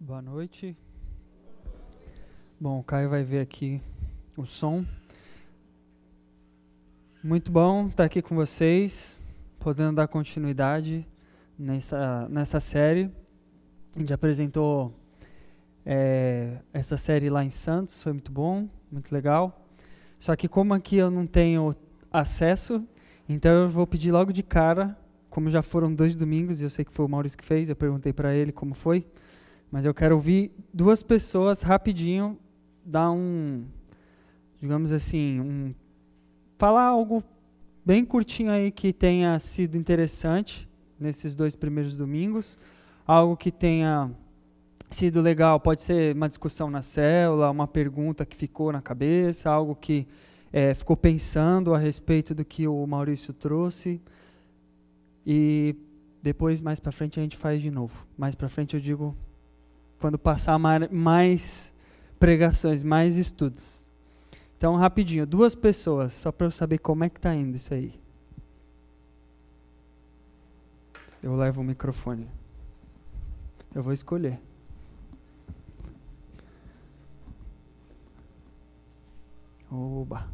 Boa noite. Bom, o Caio vai ver aqui o som. Muito bom estar aqui com vocês, podendo dar continuidade nessa, nessa série. A gente apresentou é, essa série lá em Santos, foi muito bom, muito legal. Só que como aqui eu não tenho acesso, então eu vou pedir logo de cara, como já foram dois domingos, e eu sei que foi o Maurício que fez, eu perguntei para ele como foi, mas eu quero ouvir duas pessoas rapidinho dar um, digamos assim, um falar algo bem curtinho aí que tenha sido interessante nesses dois primeiros domingos, algo que tenha sido legal, pode ser uma discussão na célula, uma pergunta que ficou na cabeça, algo que é, ficou pensando a respeito do que o Maurício trouxe. E depois, mais para frente, a gente faz de novo. Mais para frente, eu digo, quando passar mais pregações, mais estudos. Então, rapidinho, duas pessoas, só para eu saber como é que está indo isso aí. Eu levo o microfone. Eu vou escolher. Oba.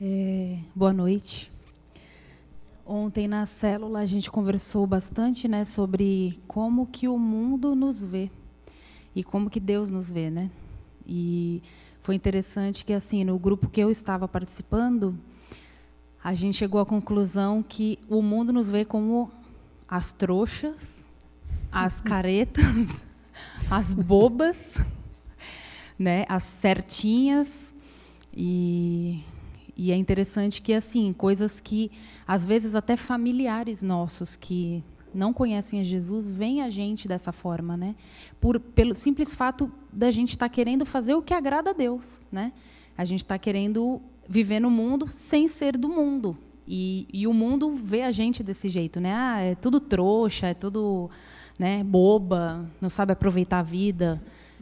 É, boa noite. Ontem na célula a gente conversou bastante, né, sobre como que o mundo nos vê e como que Deus nos vê, né? E foi interessante que assim no grupo que eu estava participando, a gente chegou à conclusão que o mundo nos vê como as trouxas, as caretas, as bobas, né, as certinhas e e é interessante que, assim, coisas que, às vezes, até familiares nossos que não conhecem a Jesus, veem a gente dessa forma, né? Por, pelo simples fato da gente estar tá querendo fazer o que agrada a Deus, né? A gente está querendo viver no mundo sem ser do mundo. E, e, o mundo vê a gente desse jeito, né? Ah, é tudo trouxa, é tudo né, boba, não sabe aproveitar a vida.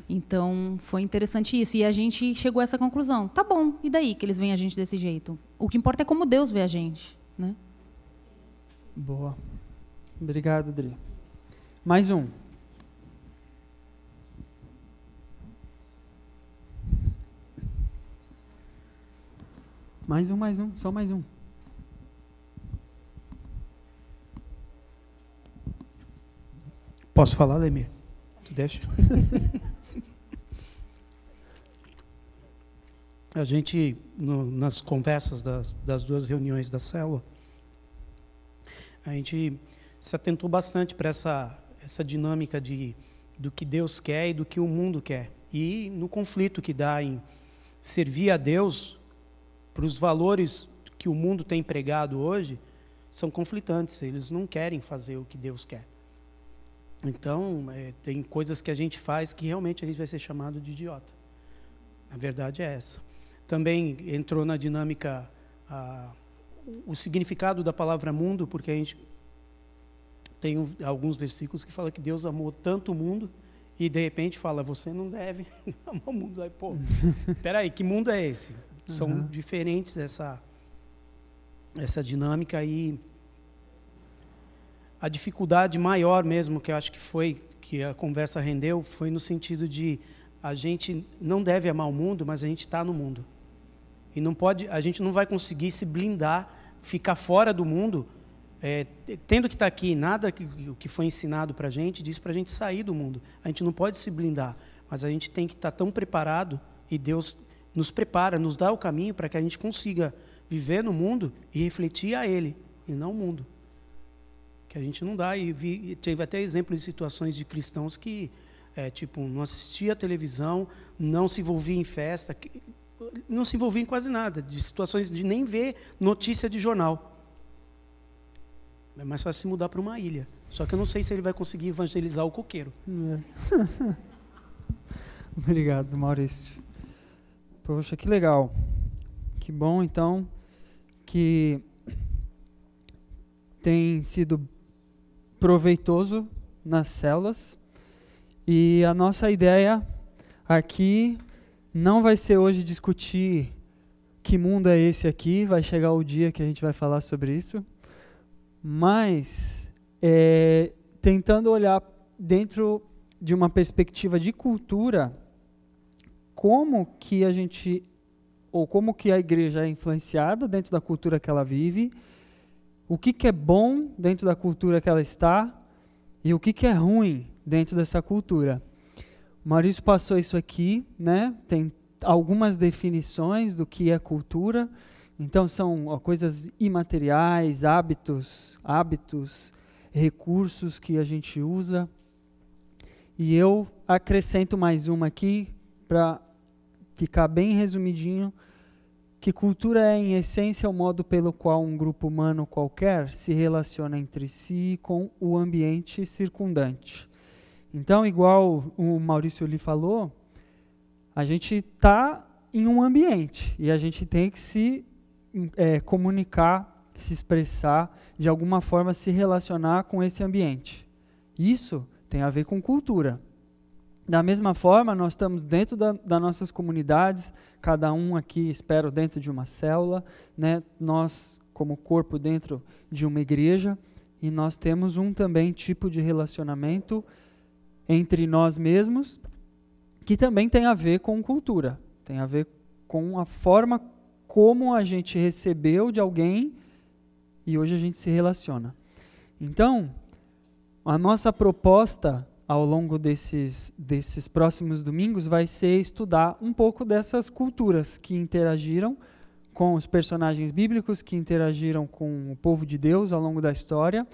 Então, foi interessante isso. E a gente chegou a essa conclusão. Tá bom, e daí que eles veem a gente desse jeito? O que importa é como Deus vê a gente. Né? Boa. Obrigado, Dri. Mais um. Mais um, mais um, só mais um. Posso falar, Lemir? Tu deixa? a gente, no, nas conversas das, das, duas reuniões da célula, a gente se atentou bastante para essa, essa dinâmica de, do que Deus quer e do que o mundo quer. E no conflito que dá em servir a Deus para os valores que o mundo tem pregado hoje, são conflitantes, eles não querem fazer o que Deus quer. Então, é, tem coisas que a gente faz que realmente a gente vai ser chamado de idiota. A verdade é essa também entrou na dinâmica a, o significado da palavra mundo, porque a gente tem um, alguns versículos que fala que Deus amou tanto o mundo e de repente fala você não deve amar o mundo. Aí, pô, peraí, que mundo é esse? São uhum. diferentes essa essa dinâmica e a dificuldade maior mesmo que eu acho que foi que a conversa rendeu foi no sentido de a gente não deve amar o mundo, mas a gente está no mundo. E não pode, a gente não vai conseguir se blindar, ficar fora do mundo, é, tendo que estar tá aqui. Nada que, que foi ensinado para a gente diz para a gente sair do mundo. A gente não pode se blindar, mas a gente tem que estar tá tão preparado e Deus nos prepara, nos dá o caminho para que a gente consiga viver no mundo e refletir a Ele e não o mundo. Que a gente não dá e vi, teve até exemplo de situações de cristãos que é, tipo não assistia televisão, não se envolvia em festa, não se envolvia em quase nada, de situações de nem ver notícia de jornal. É mais fácil se mudar para uma ilha. Só que eu não sei se ele vai conseguir evangelizar o coqueiro. É. Obrigado, Maurício. Poxa, que legal. Que bom, então, que tem sido proveitoso nas células. E a nossa ideia aqui não vai ser hoje discutir que mundo é esse aqui, vai chegar o dia que a gente vai falar sobre isso. mas é, tentando olhar dentro de uma perspectiva de cultura, como que a gente ou como que a igreja é influenciada dentro da cultura que ela vive, o que, que é bom dentro da cultura que ela está e o que, que é ruim dentro dessa cultura. Maurício passou isso aqui, né? Tem algumas definições do que é cultura. Então são ó, coisas imateriais, hábitos, hábitos, recursos que a gente usa. E eu acrescento mais uma aqui para ficar bem resumidinho que cultura é, em essência, o modo pelo qual um grupo humano qualquer se relaciona entre si com o ambiente circundante. Então, igual o Maurício lhe falou, a gente está em um ambiente e a gente tem que se é, comunicar, se expressar, de alguma forma se relacionar com esse ambiente. Isso tem a ver com cultura. Da mesma forma, nós estamos dentro da, das nossas comunidades, cada um aqui, espero, dentro de uma célula, né? nós, como corpo, dentro de uma igreja, e nós temos um também tipo de relacionamento entre nós mesmos, que também tem a ver com cultura, tem a ver com a forma como a gente recebeu de alguém e hoje a gente se relaciona. Então, a nossa proposta ao longo desses, desses próximos domingos vai ser estudar um pouco dessas culturas que interagiram com os personagens bíblicos, que interagiram com o povo de Deus ao longo da história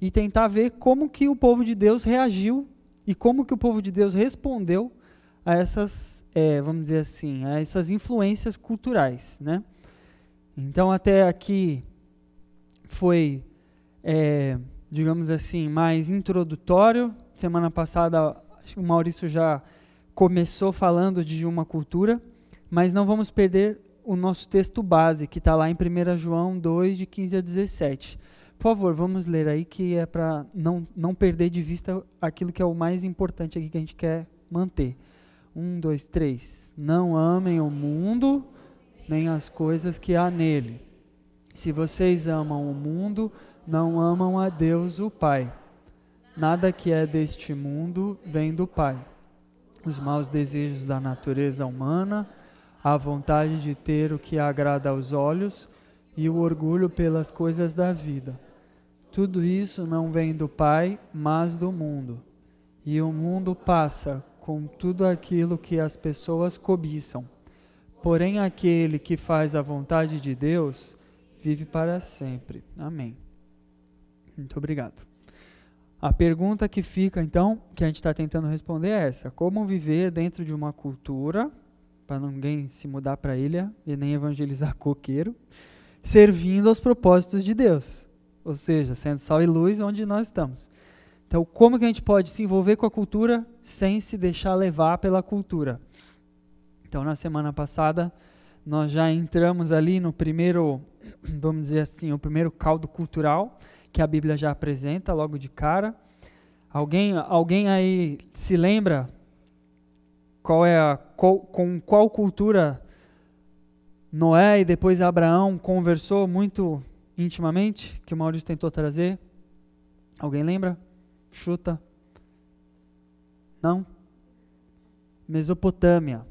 e tentar ver como que o povo de Deus reagiu e como que o povo de Deus respondeu a essas, é, vamos dizer assim, a essas influências culturais, né? Então até aqui foi, é, digamos assim, mais introdutório Semana passada o Maurício já começou falando de uma cultura, mas não vamos perder o nosso texto base, que está lá em 1 João 2, de 15 a 17. Por favor, vamos ler aí, que é para não, não perder de vista aquilo que é o mais importante aqui que a gente quer manter. Um, dois, três. Não amem o mundo, nem as coisas que há nele. Se vocês amam o mundo, não amam a Deus, o Pai. Nada que é deste mundo vem do Pai. Os maus desejos da natureza humana, a vontade de ter o que agrada aos olhos e o orgulho pelas coisas da vida. Tudo isso não vem do Pai, mas do mundo. E o mundo passa com tudo aquilo que as pessoas cobiçam. Porém, aquele que faz a vontade de Deus vive para sempre. Amém. Muito obrigado. A pergunta que fica, então, que a gente está tentando responder é essa: como viver dentro de uma cultura, para ninguém se mudar para a ilha e nem evangelizar coqueiro, servindo aos propósitos de Deus, ou seja, sendo sal e luz onde nós estamos. Então, como que a gente pode se envolver com a cultura sem se deixar levar pela cultura? Então, na semana passada, nós já entramos ali no primeiro, vamos dizer assim, o primeiro caldo cultural, que a Bíblia já apresenta logo de cara. Alguém, alguém aí se lembra qual é a, qual, com qual cultura Noé e depois Abraão conversou muito intimamente, que o Maurício tentou trazer? Alguém lembra? Chuta. Não? Mesopotâmia.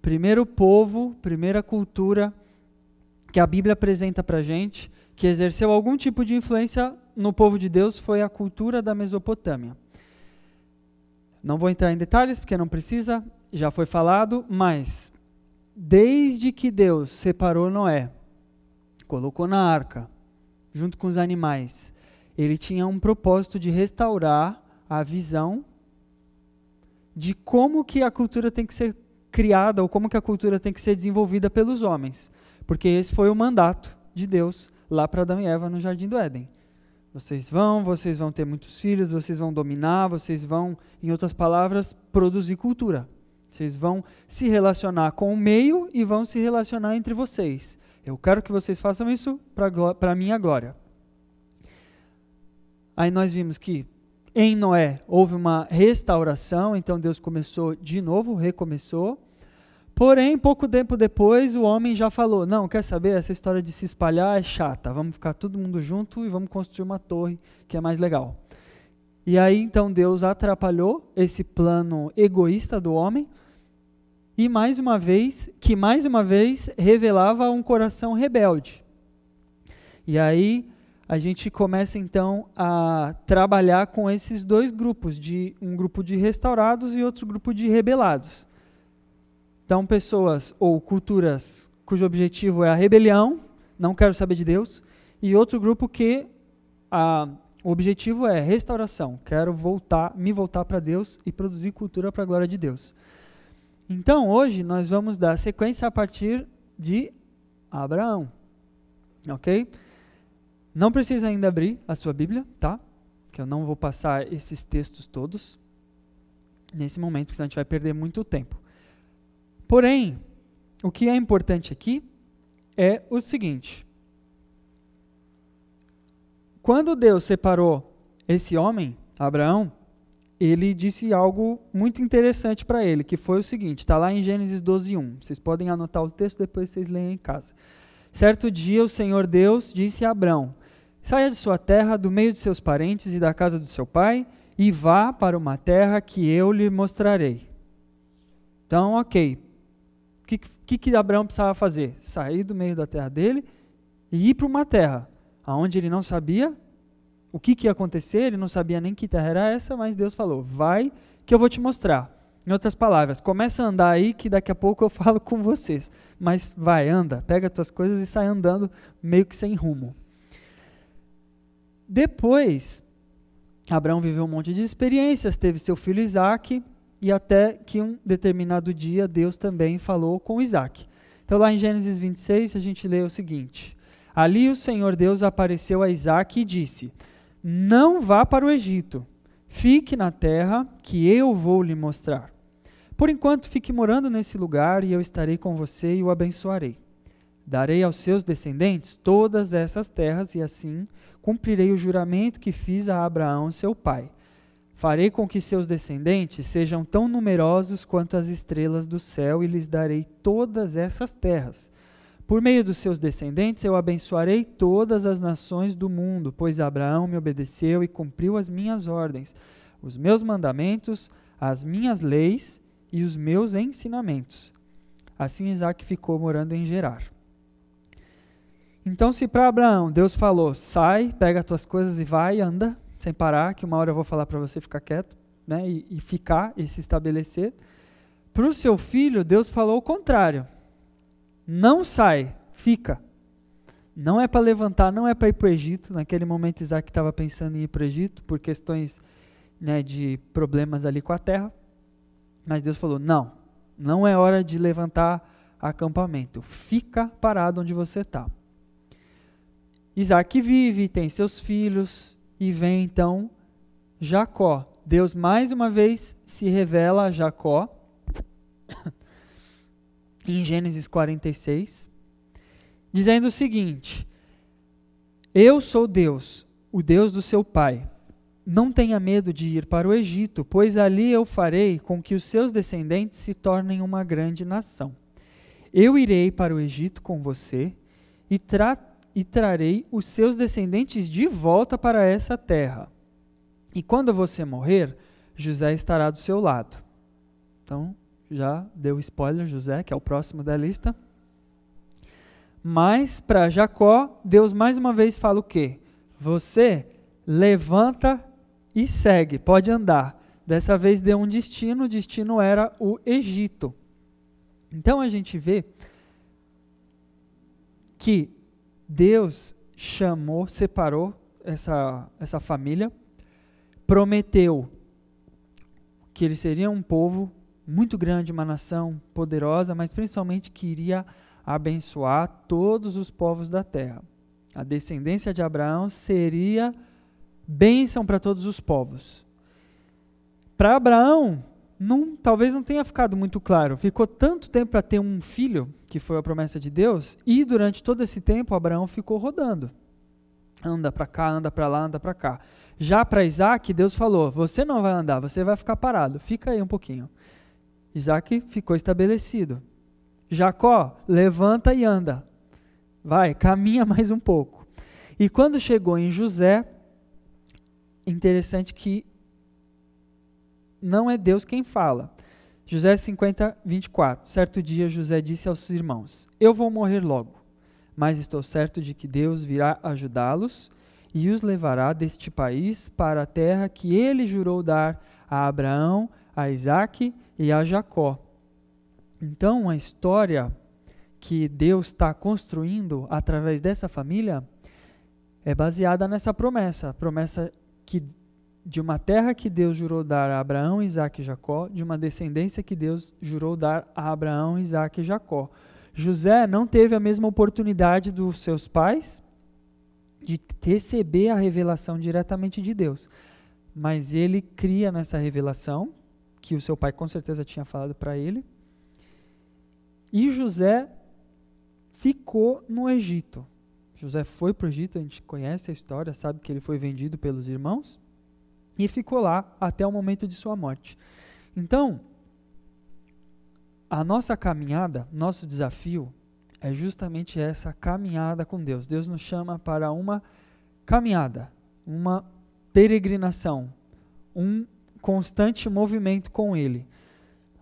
Primeiro povo, primeira cultura que a Bíblia apresenta para gente que exerceu algum tipo de influência no povo de Deus foi a cultura da Mesopotâmia. Não vou entrar em detalhes porque não precisa, já foi falado, mas desde que Deus separou Noé, colocou na arca, junto com os animais, ele tinha um propósito de restaurar a visão de como que a cultura tem que ser criada ou como que a cultura tem que ser desenvolvida pelos homens, porque esse foi o mandato de Deus lá para Adão e Eva no jardim do Éden. Vocês vão, vocês vão ter muitos filhos, vocês vão dominar, vocês vão, em outras palavras, produzir cultura. Vocês vão se relacionar com o meio e vão se relacionar entre vocês. Eu quero que vocês façam isso para a minha glória. Aí nós vimos que em Noé houve uma restauração, então Deus começou de novo, recomeçou. Porém, pouco tempo depois, o homem já falou: Não, quer saber? Essa história de se espalhar é chata. Vamos ficar todo mundo junto e vamos construir uma torre que é mais legal. E aí, então, Deus atrapalhou esse plano egoísta do homem e mais uma vez, que mais uma vez revelava um coração rebelde. E aí a gente começa então a trabalhar com esses dois grupos, de um grupo de restaurados e outro grupo de rebelados. Então, pessoas ou culturas cujo objetivo é a rebelião, não quero saber de Deus, e outro grupo que a, o objetivo é restauração, quero voltar, me voltar para Deus e produzir cultura para a glória de Deus. Então, hoje nós vamos dar sequência a partir de Abraão. Ok? Não precisa ainda abrir a sua Bíblia, tá? Que eu não vou passar esses textos todos nesse momento, porque senão a gente vai perder muito tempo. Porém, o que é importante aqui é o seguinte: quando Deus separou esse homem, Abraão, ele disse algo muito interessante para ele, que foi o seguinte, está lá em Gênesis 12, 1. Vocês podem anotar o texto, depois vocês leem em casa. Certo dia o Senhor Deus disse a Abraão, saia de sua terra, do meio de seus parentes e da casa do seu pai, e vá para uma terra que eu lhe mostrarei. Então, ok. O que, que, que Abraão precisava fazer? Sair do meio da terra dele e ir para uma terra onde ele não sabia o que, que ia acontecer, ele não sabia nem que terra era essa, mas Deus falou: vai que eu vou te mostrar. Em outras palavras, começa a andar aí que daqui a pouco eu falo com vocês. Mas vai, anda, pega as tuas coisas e sai andando meio que sem rumo. Depois, Abraão viveu um monte de experiências, teve seu filho Isaac, e até que um determinado dia Deus também falou com Isaac. Então, lá em Gênesis 26, a gente lê o seguinte: Ali o Senhor Deus apareceu a Isaac e disse: não vá para o Egito. Fique na terra que eu vou lhe mostrar. Por enquanto, fique morando nesse lugar e eu estarei com você e o abençoarei. Darei aos seus descendentes todas essas terras e assim cumprirei o juramento que fiz a Abraão, seu pai. Farei com que seus descendentes sejam tão numerosos quanto as estrelas do céu e lhes darei todas essas terras. Por meio dos seus descendentes eu abençoarei todas as nações do mundo, pois Abraão me obedeceu e cumpriu as minhas ordens, os meus mandamentos, as minhas leis e os meus ensinamentos. Assim Isaac ficou morando em Gerar. Então, se para Abraão Deus falou, sai, pega as tuas coisas e vai, anda, sem parar, que uma hora eu vou falar para você ficar quieto, né, e, e ficar e se estabelecer. Para o seu filho, Deus falou o contrário. Não sai, fica. Não é para levantar, não é para ir para o Egito. Naquele momento, Isaac estava pensando em ir para o Egito por questões né, de problemas ali com a terra. Mas Deus falou: não, não é hora de levantar acampamento. Fica parado onde você está. Isaac vive, tem seus filhos, e vem então Jacó. Deus mais uma vez se revela a Jacó em Gênesis 46, dizendo o seguinte: Eu sou Deus, o Deus do seu pai. Não tenha medo de ir para o Egito, pois ali eu farei com que os seus descendentes se tornem uma grande nação. Eu irei para o Egito com você e, tra e trarei os seus descendentes de volta para essa terra. E quando você morrer, José estará do seu lado. Então, já deu spoiler, José, que é o próximo da lista. Mas para Jacó, Deus mais uma vez fala o quê? Você levanta e segue, pode andar. Dessa vez deu um destino, o destino era o Egito. Então a gente vê que Deus chamou, separou essa, essa família, prometeu que eles seriam um povo muito grande, uma nação poderosa, mas principalmente queria abençoar todos os povos da terra. A descendência de Abraão seria bênção para todos os povos. Para Abraão, não, talvez não tenha ficado muito claro. Ficou tanto tempo para ter um filho, que foi a promessa de Deus, e durante todo esse tempo Abraão ficou rodando. Anda para cá, anda para lá, anda para cá. Já para Isaac, Deus falou: Você não vai andar, você vai ficar parado, fica aí um pouquinho. Isaac ficou estabelecido. Jacó, levanta e anda. Vai, caminha mais um pouco. E quando chegou em José, interessante que não é Deus quem fala. José 50, 24. Certo dia José disse aos irmãos: Eu vou morrer logo, mas estou certo de que Deus virá ajudá-los e os levará deste país para a terra que ele jurou dar a Abraão, a Isaque e a Jacó. Então, a história que Deus está construindo através dessa família é baseada nessa promessa, promessa que de uma terra que Deus jurou dar a Abraão, Isaac e Jacó, de uma descendência que Deus jurou dar a Abraão, Isaac e Jacó. José não teve a mesma oportunidade dos seus pais de receber a revelação diretamente de Deus, mas ele cria nessa revelação que o seu pai com certeza tinha falado para ele. E José ficou no Egito. José foi para o Egito, a gente conhece a história, sabe que ele foi vendido pelos irmãos e ficou lá até o momento de sua morte. Então, a nossa caminhada, nosso desafio é justamente essa caminhada com Deus. Deus nos chama para uma caminhada, uma peregrinação, um constante movimento com Ele.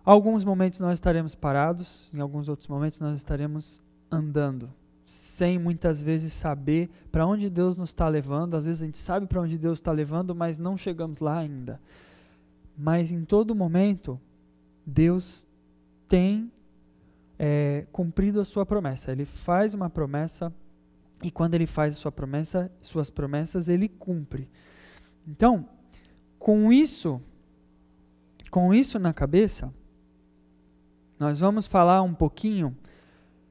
Alguns momentos nós estaremos parados, em alguns outros momentos nós estaremos andando, sem muitas vezes saber para onde Deus nos está levando. Às vezes a gente sabe para onde Deus está levando, mas não chegamos lá ainda. Mas em todo momento, Deus tem é, cumprido a sua promessa. Ele faz uma promessa e quando ele faz a sua promessa, suas promessas, ele cumpre. Então, com isso, com isso na cabeça, nós vamos falar um pouquinho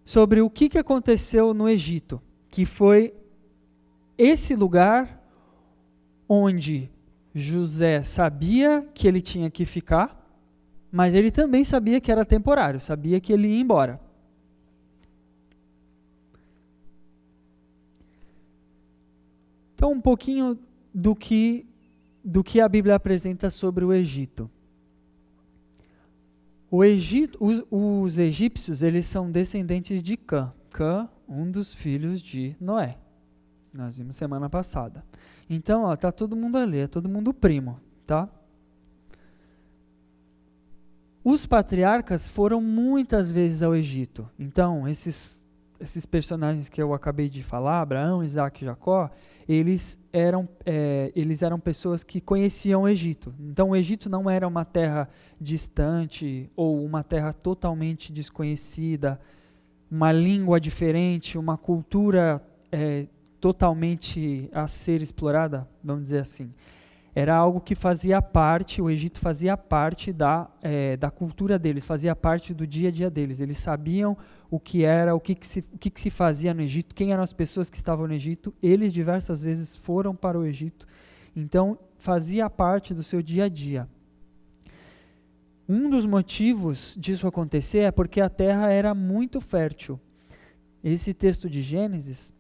sobre o que, que aconteceu no Egito, que foi esse lugar onde José sabia que ele tinha que ficar, mas ele também sabia que era temporário, sabia que ele ia embora. Então, um pouquinho do que, do que a Bíblia apresenta sobre o Egito. Egito, os, os egípcios, eles são descendentes de Cã. Cã, um dos filhos de Noé. Nós vimos semana passada. Então, ó, tá todo mundo ali, é todo mundo primo, tá? Os patriarcas foram muitas vezes ao Egito. Então, esses, esses personagens que eu acabei de falar, Abraão, Isaac e Jacó, eles eram, é, eles eram pessoas que conheciam o Egito. Então, o Egito não era uma terra distante ou uma terra totalmente desconhecida, uma língua diferente, uma cultura é, totalmente a ser explorada, vamos dizer assim. Era algo que fazia parte, o Egito fazia parte da, é, da cultura deles, fazia parte do dia a dia deles. Eles sabiam o que era, o que, que, se, o que, que se fazia no Egito, quem eram as pessoas que estavam no Egito. Eles diversas vezes foram para o Egito, então fazia parte do seu dia a dia. Um dos motivos disso acontecer é porque a terra era muito fértil. Esse texto de Gênesis,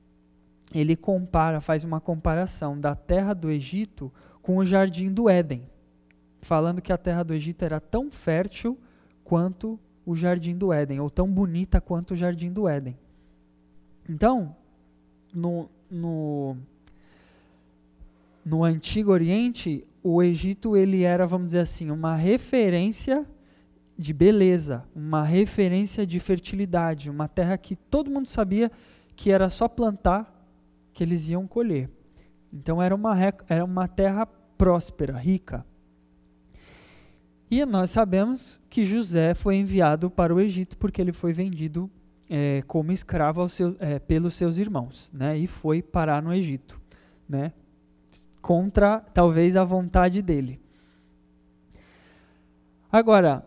ele compara, faz uma comparação da terra do Egito com o jardim do Éden, falando que a terra do Egito era tão fértil quanto o jardim do Éden, ou tão bonita quanto o jardim do Éden. Então, no, no, no Antigo Oriente, o Egito ele era, vamos dizer assim, uma referência de beleza, uma referência de fertilidade, uma terra que todo mundo sabia que era só plantar que eles iam colher. Então era uma, era uma terra próspera, rica. E nós sabemos que José foi enviado para o Egito porque ele foi vendido é, como escravo seu, é, pelos seus irmãos, né? E foi parar no Egito, né? Contra talvez a vontade dele. Agora,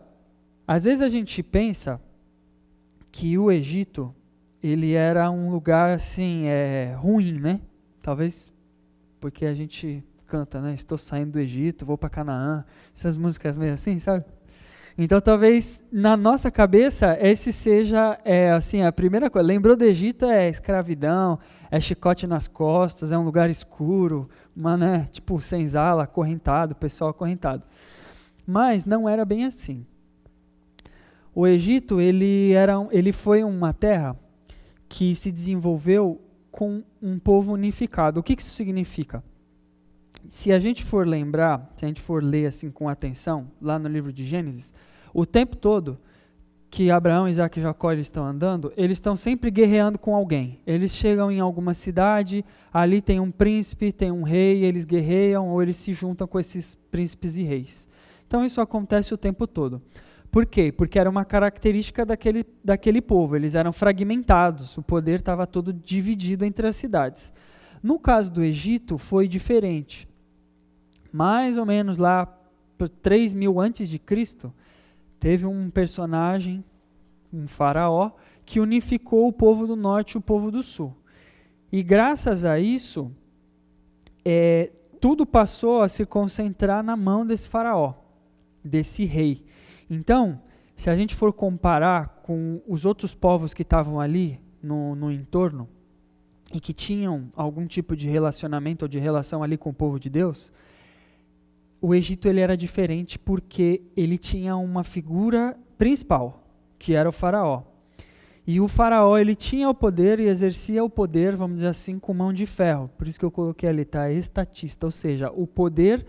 às vezes a gente pensa que o Egito ele era um lugar assim é, ruim, né? Talvez porque a gente canta, né? Estou saindo do Egito, vou para Canaã. Essas músicas meio assim, sabe? Então, talvez na nossa cabeça esse seja é, assim a primeira coisa. Lembrou do Egito é escravidão, é chicote nas costas, é um lugar escuro, uma, né, tipo senzala, acorrentado, pessoal acorrentado. Mas não era bem assim. O Egito ele era, ele foi uma terra que se desenvolveu com um povo unificado. O que, que isso significa? Se a gente for lembrar, se a gente for ler assim com atenção, lá no livro de Gênesis, o tempo todo que Abraão, Isaac e Jacó estão andando, eles estão sempre guerreando com alguém. Eles chegam em alguma cidade, ali tem um príncipe, tem um rei, eles guerreiam ou eles se juntam com esses príncipes e reis. Então isso acontece o tempo todo. Por quê? Porque era uma característica daquele, daquele povo. Eles eram fragmentados, o poder estava todo dividido entre as cidades. No caso do Egito, foi diferente. Mais ou menos lá por 3 mil antes de Cristo, teve um personagem, um faraó, que unificou o povo do norte e o povo do sul. E graças a isso, é, tudo passou a se concentrar na mão desse faraó, desse rei. Então, se a gente for comparar com os outros povos que estavam ali no, no entorno e que tinham algum tipo de relacionamento ou de relação ali com o povo de Deus, o Egito ele era diferente porque ele tinha uma figura principal, que era o faraó. E o faraó ele tinha o poder e exercia o poder, vamos dizer assim, com mão de ferro. Por isso que eu coloquei ali, tá? Estatista, ou seja, o poder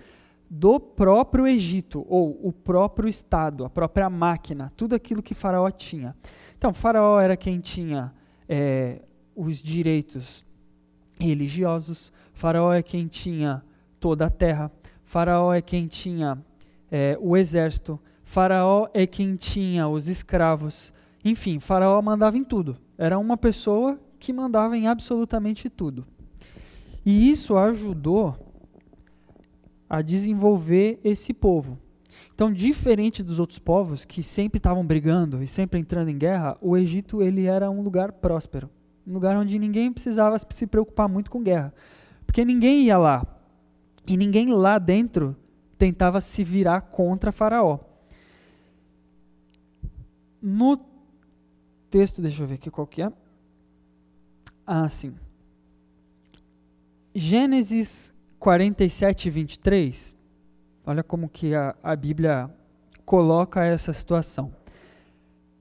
do próprio Egito, ou o próprio Estado, a própria máquina, tudo aquilo que Faraó tinha. Então, Faraó era quem tinha é, os direitos religiosos, Faraó é quem tinha toda a terra, Faraó é quem tinha é, o exército, Faraó é quem tinha os escravos. Enfim, Faraó mandava em tudo. Era uma pessoa que mandava em absolutamente tudo. E isso ajudou a desenvolver esse povo. Então, diferente dos outros povos que sempre estavam brigando e sempre entrando em guerra, o Egito ele era um lugar próspero, um lugar onde ninguém precisava se preocupar muito com guerra, porque ninguém ia lá e ninguém lá dentro tentava se virar contra Faraó. No texto, deixa eu ver aqui qual que é. Ah, sim. Gênesis 47 e 23, olha como que a, a Bíblia coloca essa situação.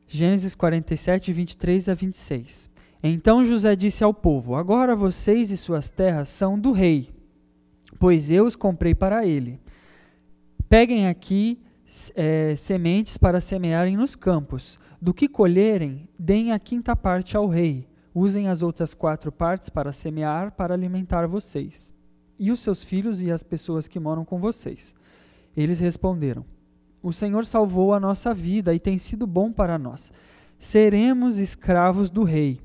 Gênesis 47, 23 a 26. Então José disse ao povo: Agora vocês e suas terras são do rei, pois eu os comprei para ele. Peguem aqui é, sementes para semearem nos campos. Do que colherem, deem a quinta parte ao rei. Usem as outras quatro partes para semear, para alimentar vocês e os seus filhos e as pessoas que moram com vocês. Eles responderam: O Senhor salvou a nossa vida e tem sido bom para nós. Seremos escravos do rei.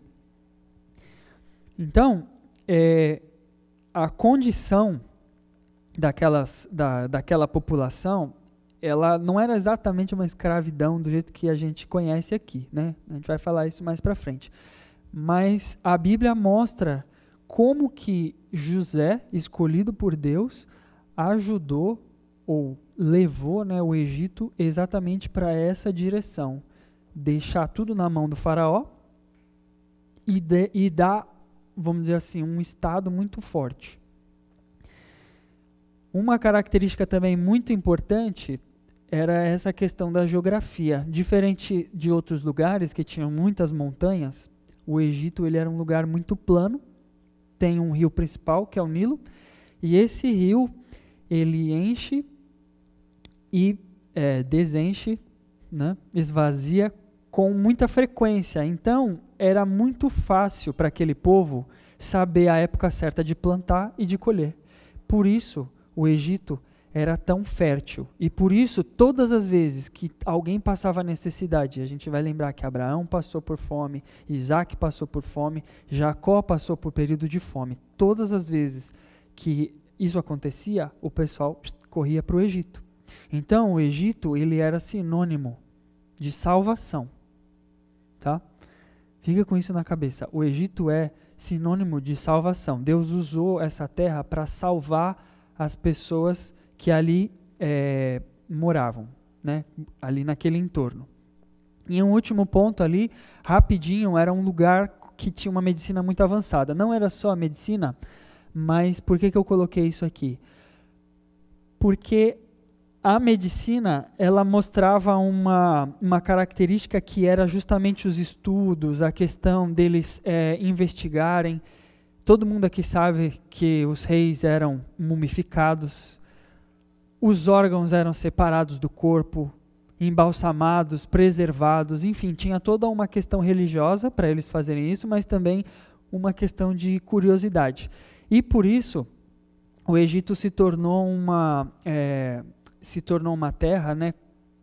Então, é, a condição daquelas, da, daquela população, ela não era exatamente uma escravidão do jeito que a gente conhece aqui, né? A gente vai falar isso mais para frente. Mas a Bíblia mostra como que José, escolhido por Deus, ajudou ou levou né, o Egito exatamente para essa direção. Deixar tudo na mão do faraó e, de, e dar, vamos dizer assim, um estado muito forte. Uma característica também muito importante era essa questão da geografia. Diferente de outros lugares que tinham muitas montanhas, o Egito ele era um lugar muito plano tem um rio principal, que é o Nilo, e esse rio ele enche e é, desenche, né, esvazia com muita frequência. Então, era muito fácil para aquele povo saber a época certa de plantar e de colher. Por isso, o Egito era tão fértil. E por isso, todas as vezes que alguém passava necessidade, a gente vai lembrar que Abraão passou por fome, Isaac passou por fome, Jacó passou por período de fome. Todas as vezes que isso acontecia, o pessoal corria para o Egito. Então, o Egito ele era sinônimo de salvação. Tá? Fica com isso na cabeça. O Egito é sinônimo de salvação. Deus usou essa terra para salvar as pessoas que ali é, moravam, né? ali naquele entorno. E um último ponto ali, rapidinho, era um lugar que tinha uma medicina muito avançada. Não era só a medicina, mas por que, que eu coloquei isso aqui? Porque a medicina ela mostrava uma, uma característica que era justamente os estudos, a questão deles é, investigarem. Todo mundo aqui sabe que os reis eram mumificados, os órgãos eram separados do corpo, embalsamados, preservados, enfim, tinha toda uma questão religiosa para eles fazerem isso, mas também uma questão de curiosidade. E por isso, o Egito se tornou uma, é, se tornou uma terra né,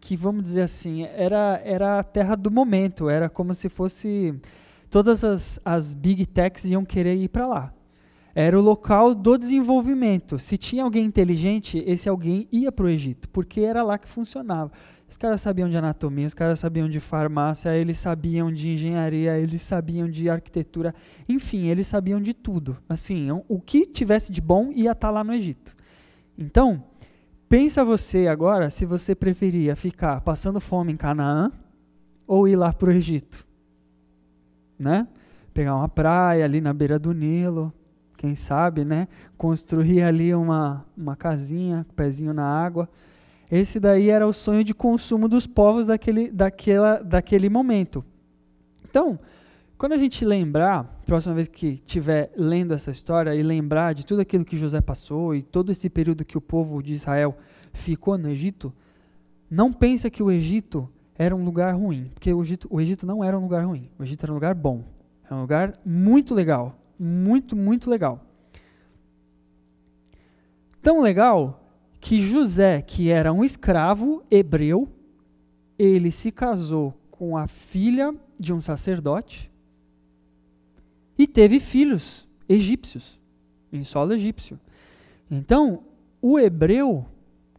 que, vamos dizer assim, era, era a terra do momento, era como se fosse. Todas as, as big techs iam querer ir para lá. Era o local do desenvolvimento. Se tinha alguém inteligente, esse alguém ia para o Egito, porque era lá que funcionava. Os caras sabiam de anatomia, os caras sabiam de farmácia, eles sabiam de engenharia, eles sabiam de arquitetura, enfim, eles sabiam de tudo. Assim, o que tivesse de bom ia estar tá lá no Egito. Então, pensa você agora se você preferia ficar passando fome em Canaã ou ir lá para o Egito, né? Pegar uma praia ali na beira do Nilo, quem sabe, né? Construir ali uma, uma casinha, pezinho na água esse daí era o sonho de consumo dos povos daquele, daquela, daquele momento. Então, quando a gente lembrar, próxima vez que estiver lendo essa história e lembrar de tudo aquilo que José passou e todo esse período que o povo de Israel ficou no Egito, não pensa que o Egito era um lugar ruim, porque o Egito, o Egito não era um lugar ruim. O Egito era um lugar bom, é um lugar muito legal, muito muito legal. Tão legal que José, que era um escravo hebreu, ele se casou com a filha de um sacerdote e teve filhos egípcios, em solo egípcio. Então, o hebreu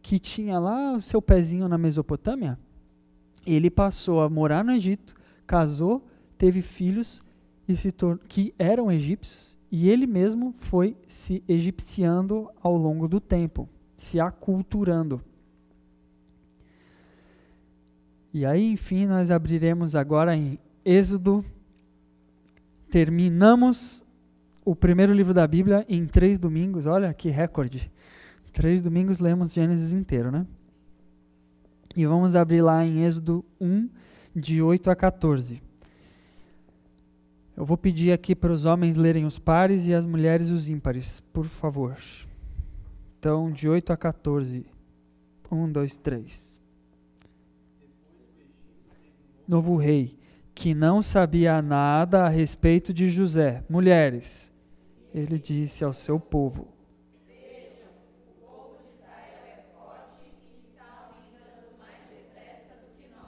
que tinha lá o seu pezinho na Mesopotâmia, ele passou a morar no Egito, casou, teve filhos e se que eram egípcios, e ele mesmo foi se egipciando ao longo do tempo se aculturando. E aí, enfim, nós abriremos agora em Êxodo. Terminamos o primeiro livro da Bíblia em três domingos. Olha que recorde. Três domingos lemos Gênesis inteiro, né? E vamos abrir lá em Êxodo 1, de 8 a 14. Eu vou pedir aqui para os homens lerem os pares e as mulheres os ímpares, por favor. Então, de 8 a 14. 1, 2, 3. Novo rei, que não sabia nada a respeito de José. Mulheres, ele disse ao seu povo: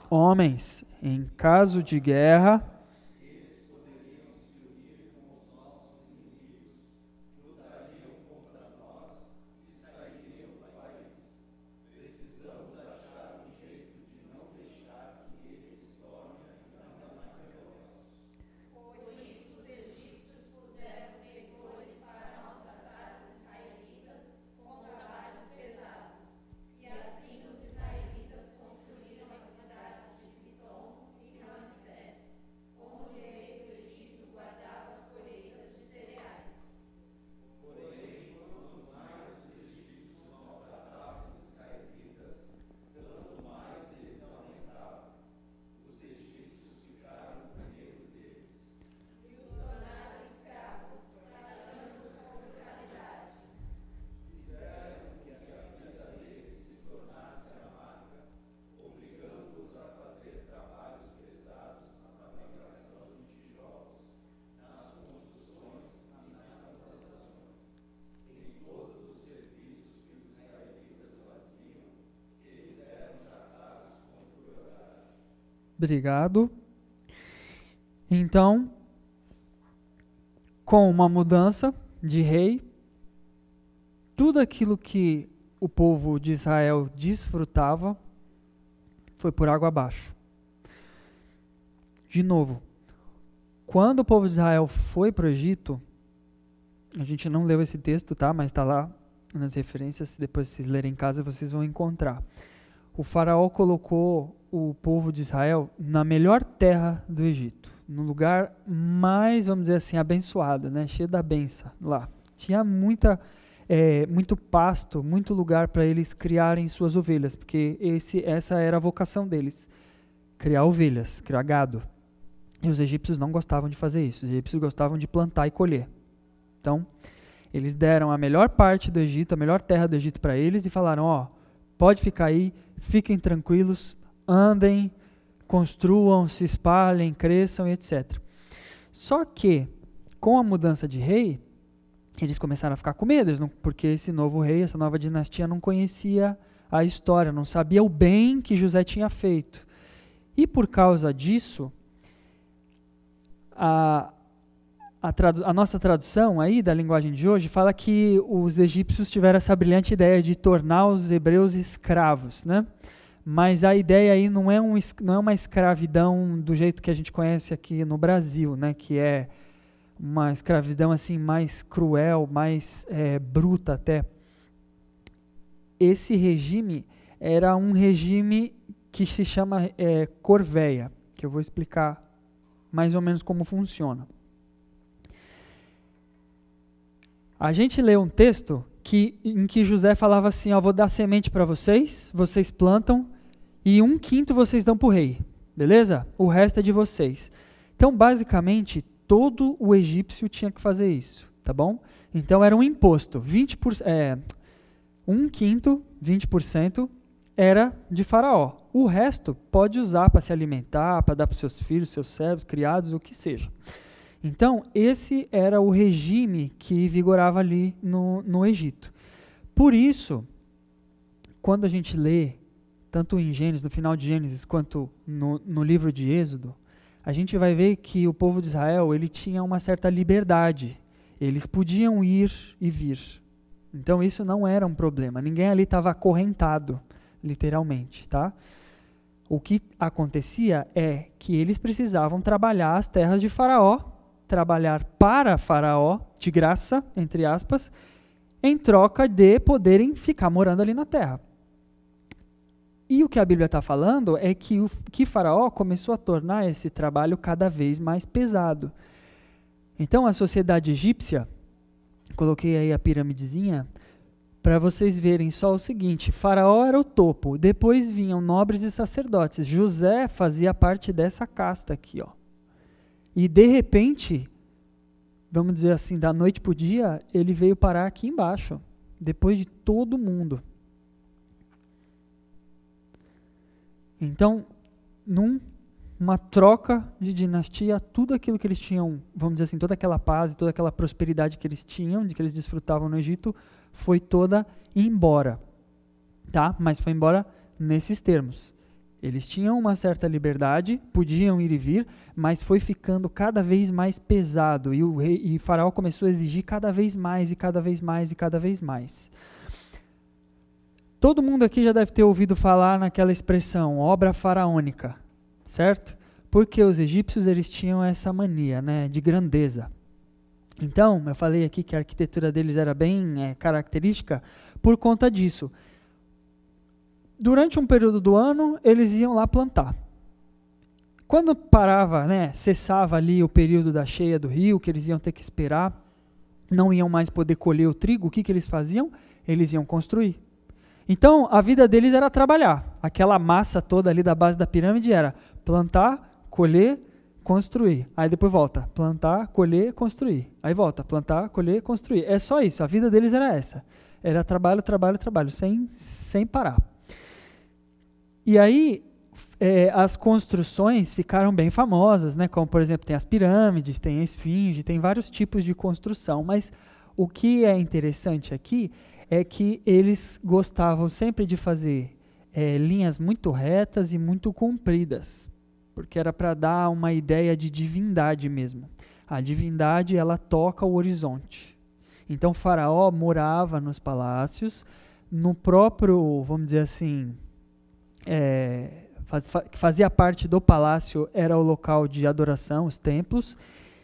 Homens, em caso de guerra, Obrigado. Então, com uma mudança de rei, tudo aquilo que o povo de Israel desfrutava foi por água abaixo. De novo, quando o povo de Israel foi para o Egito, a gente não leu esse texto, tá? Mas está lá nas referências. Depois vocês lerem em casa, vocês vão encontrar. O faraó colocou o povo de Israel na melhor terra do Egito, no lugar mais, vamos dizer assim, abençoado, né, cheio da benção lá. Tinha muita é, muito pasto, muito lugar para eles criarem suas ovelhas, porque esse, essa era a vocação deles, criar ovelhas, criar gado. E os egípcios não gostavam de fazer isso. Os egípcios gostavam de plantar e colher. Então, eles deram a melhor parte do Egito, a melhor terra do Egito para eles e falaram: ó, pode ficar aí, fiquem tranquilos, andem, construam, se espalhem, cresçam e etc. Só que, com a mudança de rei, eles começaram a ficar com medo, porque esse novo rei, essa nova dinastia não conhecia a história, não sabia o bem que José tinha feito. E por causa disso, a, a, a, nossa tradução aí da linguagem de hoje fala que os egípcios tiveram essa brilhante ideia de tornar os hebreus escravos, né? Mas a ideia aí não é, um, não é uma escravidão do jeito que a gente conhece aqui no Brasil, né? Que é uma escravidão assim mais cruel, mais é, bruta até. Esse regime era um regime que se chama é, corveia, que eu vou explicar mais ou menos como funciona. A gente lê um texto que, em que José falava assim: ó, vou dar semente para vocês, vocês plantam e um quinto vocês dão para o rei, beleza? O resto é de vocês. Então, basicamente, todo o egípcio tinha que fazer isso, tá bom? Então era um imposto, 20%, é, um quinto, 20%, era de faraó. O resto pode usar para se alimentar, para dar para seus filhos, seus servos, criados, o que seja. Então, esse era o regime que vigorava ali no, no Egito. Por isso, quando a gente lê, tanto em Gênesis, no final de Gênesis, quanto no, no livro de Êxodo, a gente vai ver que o povo de Israel ele tinha uma certa liberdade. Eles podiam ir e vir. Então isso não era um problema. Ninguém ali estava acorrentado, literalmente, tá? O que acontecia é que eles precisavam trabalhar as terras de Faraó, trabalhar para Faraó, de graça, entre aspas, em troca de poderem ficar morando ali na terra. E o que a Bíblia está falando é que, o, que Faraó começou a tornar esse trabalho cada vez mais pesado. Então, a sociedade egípcia, coloquei aí a piramidezinha, para vocês verem só o seguinte: Faraó era o topo, depois vinham nobres e sacerdotes. José fazia parte dessa casta aqui, ó. E de repente, vamos dizer assim, da noite para o dia, ele veio parar aqui embaixo, depois de todo mundo. Então, numa troca de dinastia, tudo aquilo que eles tinham, vamos dizer assim, toda aquela paz, toda aquela prosperidade que eles tinham, de que eles desfrutavam no Egito, foi toda embora. Tá? Mas foi embora nesses termos. Eles tinham uma certa liberdade, podiam ir e vir, mas foi ficando cada vez mais pesado e o rei e Faraó começou a exigir cada vez mais e cada vez mais e cada vez mais. Todo mundo aqui já deve ter ouvido falar naquela expressão, obra faraônica, certo? Porque os egípcios eles tinham essa mania, né, de grandeza. Então, eu falei aqui que a arquitetura deles era bem é, característica por conta disso. Durante um período do ano, eles iam lá plantar. Quando parava, né, cessava ali o período da cheia do rio, que eles iam ter que esperar, não iam mais poder colher o trigo, o que, que eles faziam? Eles iam construir. Então, a vida deles era trabalhar. Aquela massa toda ali da base da pirâmide era plantar, colher, construir. Aí depois volta, plantar, colher, construir. Aí volta, plantar, colher, construir. É só isso. A vida deles era essa. Era trabalho, trabalho, trabalho, sem, sem parar. E aí, é, as construções ficaram bem famosas, né? Como, por exemplo, tem as pirâmides, tem a esfinge, tem vários tipos de construção. Mas o que é interessante aqui é que eles gostavam sempre de fazer é, linhas muito retas e muito compridas, porque era para dar uma ideia de divindade mesmo. A divindade ela toca o horizonte. Então Faraó morava nos palácios, no próprio, vamos dizer assim, é, faz, fazia parte do palácio era o local de adoração, os templos,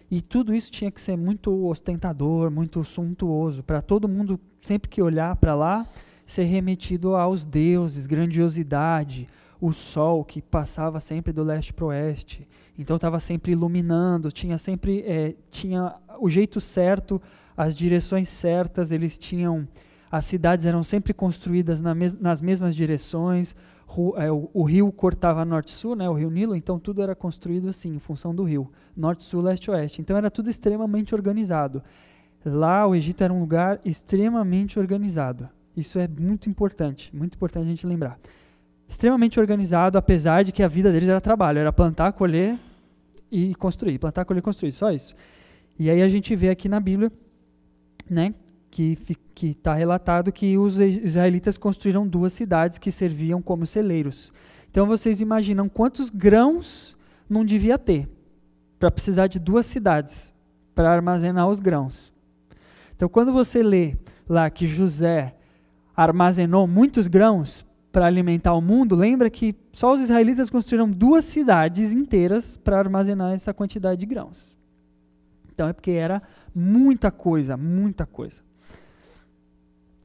e tudo isso tinha que ser muito ostentador, muito suntuoso, para todo mundo, sempre que olhar para lá, ser remetido aos deuses, grandiosidade, o sol que passava sempre do leste para o oeste. Então estava sempre iluminando, tinha sempre é, tinha o jeito certo, as direções certas, eles tinham as cidades eram sempre construídas na mes nas mesmas direções, o, é, o, o, rio cortava norte-sul, né, o rio Nilo, então tudo era construído assim, em função do rio, norte-sul, leste-oeste. Então era tudo extremamente organizado. Lá o Egito era um lugar extremamente organizado. Isso é muito importante, muito importante a gente lembrar. Extremamente organizado, apesar de que a vida deles era trabalho, era plantar, colher e construir, plantar, colher, construir, só isso. E aí a gente vê aqui na Bíblia, né, que está relatado que os israelitas construíram duas cidades que serviam como celeiros. Então vocês imaginam quantos grãos não devia ter para precisar de duas cidades para armazenar os grãos. Então quando você lê lá que José armazenou muitos grãos para alimentar o mundo, lembra que só os israelitas construíram duas cidades inteiras para armazenar essa quantidade de grãos. Então é porque era muita coisa, muita coisa.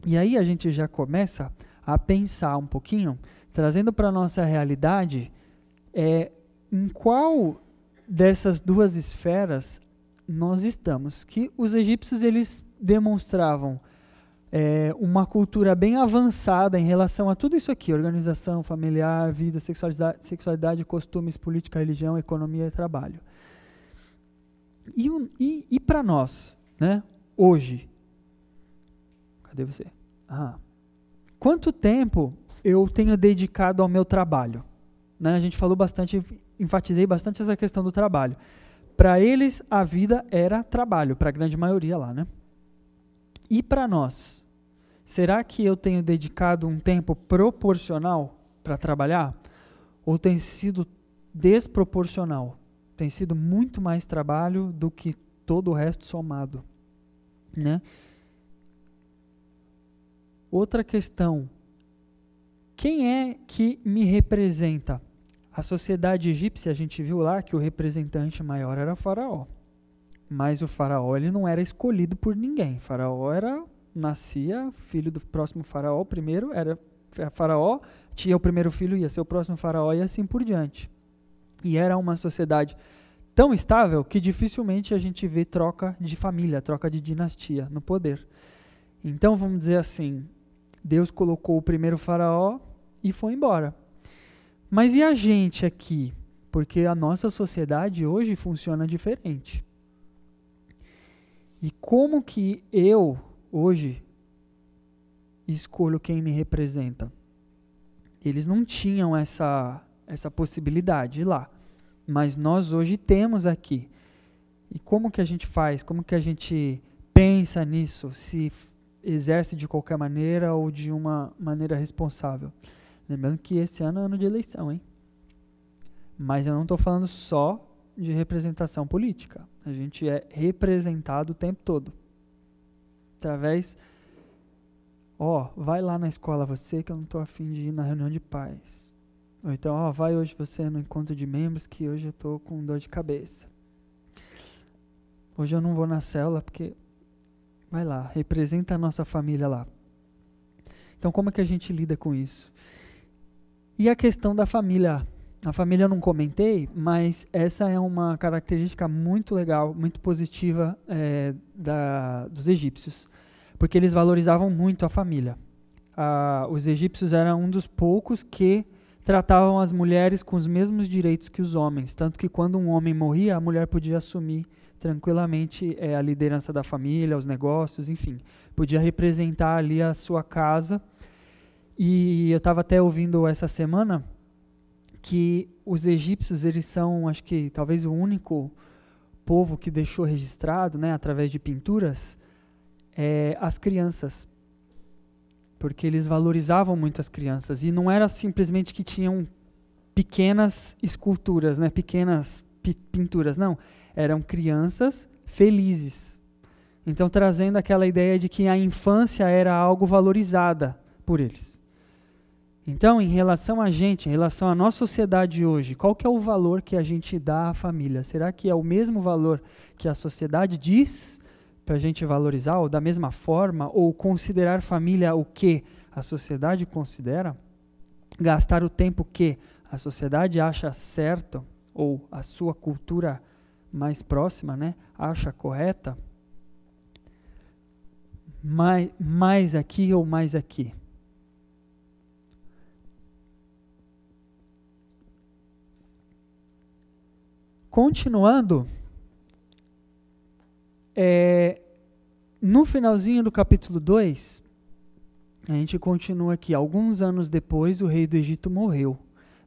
E aí a gente já começa a pensar um pouquinho, trazendo para a nossa realidade, é, em qual dessas duas esferas nós estamos. Que os egípcios eles demonstravam é, uma cultura bem avançada em relação a tudo isso aqui: organização familiar, vida, sexualidade, sexualidade costumes, política, religião, economia e trabalho. E, e, e para nós, né, hoje, Cadê você? Ah. Quanto tempo eu tenho dedicado ao meu trabalho? Né? A gente falou bastante, enfatizei bastante essa questão do trabalho. Para eles, a vida era trabalho, para a grande maioria lá, né? E para nós? Será que eu tenho dedicado um tempo proporcional para trabalhar? Ou tem sido desproporcional? Tem sido muito mais trabalho do que todo o resto somado, né? Outra questão: quem é que me representa? A sociedade egípcia, a gente viu lá que o representante maior era o faraó. Mas o faraó ele não era escolhido por ninguém. O faraó era nascia filho do próximo faraó, primeiro era faraó, tinha o primeiro filho, ia ser o próximo faraó e assim por diante. E era uma sociedade tão estável que dificilmente a gente vê troca de família, troca de dinastia no poder. Então vamos dizer assim, Deus colocou o primeiro faraó e foi embora. Mas e a gente aqui? Porque a nossa sociedade hoje funciona diferente. E como que eu, hoje, escolho quem me representa? Eles não tinham essa, essa possibilidade lá. Mas nós hoje temos aqui. E como que a gente faz? Como que a gente pensa nisso? Se exerce de qualquer maneira ou de uma maneira responsável. Lembrando que esse ano é ano de eleição, hein? Mas eu não estou falando só de representação política. A gente é representado o tempo todo. Através. Ó, oh, vai lá na escola você que eu não estou afim de ir na reunião de pais. Ou então, ó, oh, vai hoje você no encontro de membros que hoje eu estou com dor de cabeça. Hoje eu não vou na célula porque Vai lá, representa a nossa família lá. Então, como é que a gente lida com isso? E a questão da família. A família não comentei, mas essa é uma característica muito legal, muito positiva é, da, dos egípcios, porque eles valorizavam muito a família. Ah, os egípcios eram um dos poucos que tratavam as mulheres com os mesmos direitos que os homens, tanto que quando um homem morria, a mulher podia assumir tranquilamente é, a liderança da família, os negócios, enfim. Podia representar ali a sua casa. E eu estava até ouvindo essa semana que os egípcios, eles são, acho que talvez o único povo que deixou registrado, né, através de pinturas, é, as crianças. Porque eles valorizavam muito as crianças. E não era simplesmente que tinham pequenas esculturas, né, pequenas pinturas, não eram crianças felizes. Então, trazendo aquela ideia de que a infância era algo valorizada por eles. Então, em relação a gente, em relação à nossa sociedade hoje, qual que é o valor que a gente dá à família? Será que é o mesmo valor que a sociedade diz para a gente valorizar, ou da mesma forma, ou considerar família o que a sociedade considera? Gastar o tempo que a sociedade acha certo, ou a sua cultura mais próxima, né, acha correta, mais, mais aqui ou mais aqui. Continuando, é, no finalzinho do capítulo 2, a gente continua aqui. Alguns anos depois, o rei do Egito morreu,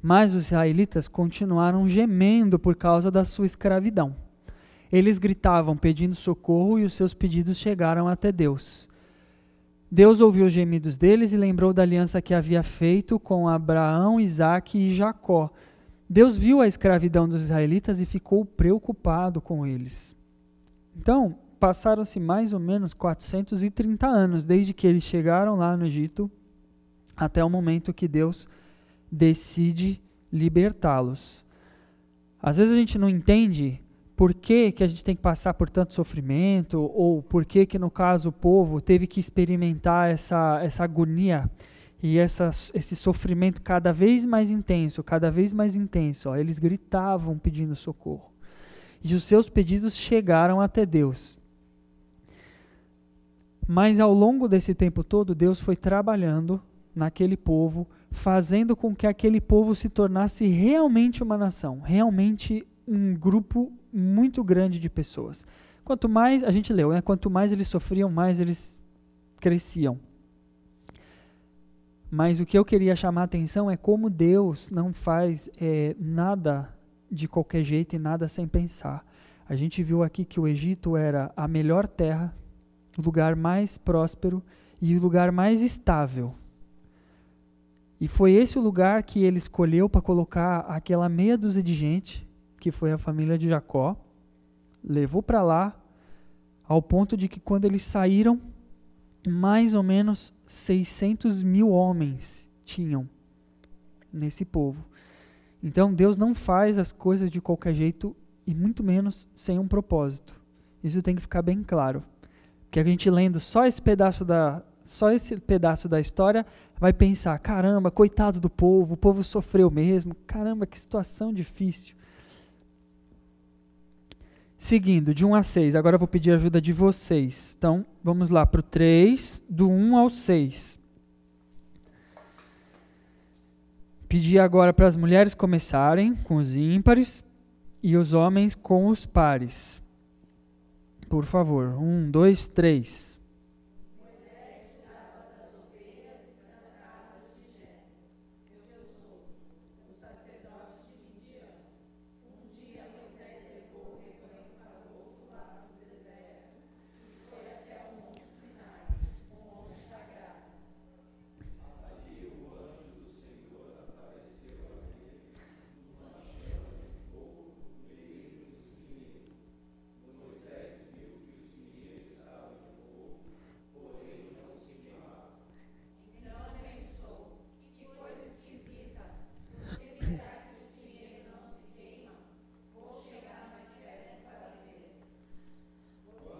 mas os israelitas continuaram gemendo por causa da sua escravidão. Eles gritavam pedindo socorro e os seus pedidos chegaram até Deus. Deus ouviu os gemidos deles e lembrou da aliança que havia feito com Abraão, Isaque e Jacó. Deus viu a escravidão dos israelitas e ficou preocupado com eles. Então, passaram-se mais ou menos 430 anos desde que eles chegaram lá no Egito até o momento que Deus decide libertá-los. Às vezes a gente não entende por que, que a gente tem que passar por tanto sofrimento, ou por que, que no caso o povo teve que experimentar essa, essa agonia e essa, esse sofrimento cada vez mais intenso, cada vez mais intenso. Ó, eles gritavam pedindo socorro. E os seus pedidos chegaram até Deus. Mas ao longo desse tempo todo, Deus foi trabalhando naquele povo, fazendo com que aquele povo se tornasse realmente uma nação, realmente um grupo muito grande de pessoas. Quanto mais, a gente leu, né? quanto mais eles sofriam, mais eles cresciam. Mas o que eu queria chamar a atenção é como Deus não faz é, nada de qualquer jeito e nada sem pensar. A gente viu aqui que o Egito era a melhor terra, o lugar mais próspero e o lugar mais estável. E foi esse o lugar que ele escolheu para colocar aquela meia dúzia de gente que foi a família de Jacó, levou para lá, ao ponto de que quando eles saíram, mais ou menos 600 mil homens tinham nesse povo. Então Deus não faz as coisas de qualquer jeito e muito menos sem um propósito. Isso tem que ficar bem claro. Porque a gente lendo só esse pedaço da só esse pedaço da história vai pensar, caramba, coitado do povo, o povo sofreu mesmo. Caramba, que situação difícil. Seguindo, de 1 a 6. Agora eu vou pedir ajuda de vocês. Então, vamos lá para o 3, do 1 ao 6. Pedir agora para as mulheres começarem com os ímpares e os homens com os pares. Por favor. 1, 2, 3.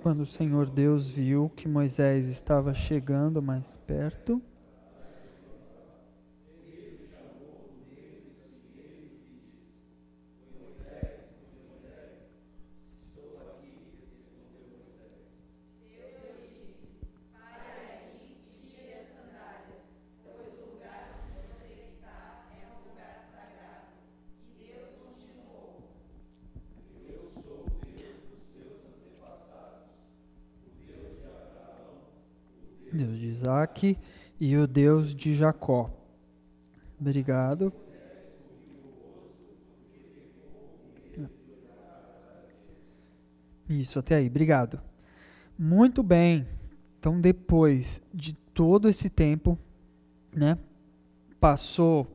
Quando o Senhor Deus viu que Moisés estava chegando mais perto, Deus de E o Deus de Jacó. Obrigado. Isso, até aí, obrigado. Muito bem. Então, depois de todo esse tempo, né, passou,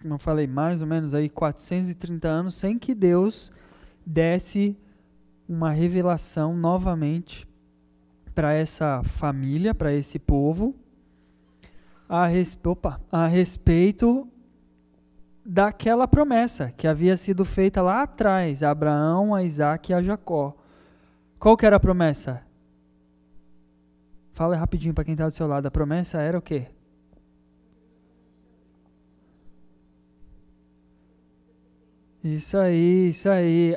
como eu falei, mais ou menos aí 430 anos sem que Deus desse uma revelação novamente para essa família, para esse povo, a, res, opa, a respeito daquela promessa que havia sido feita lá atrás, a Abraão, a Isaac e a Jacó. Qual que era a promessa? Fala rapidinho para quem está do seu lado. A promessa era o quê? Isso aí, isso aí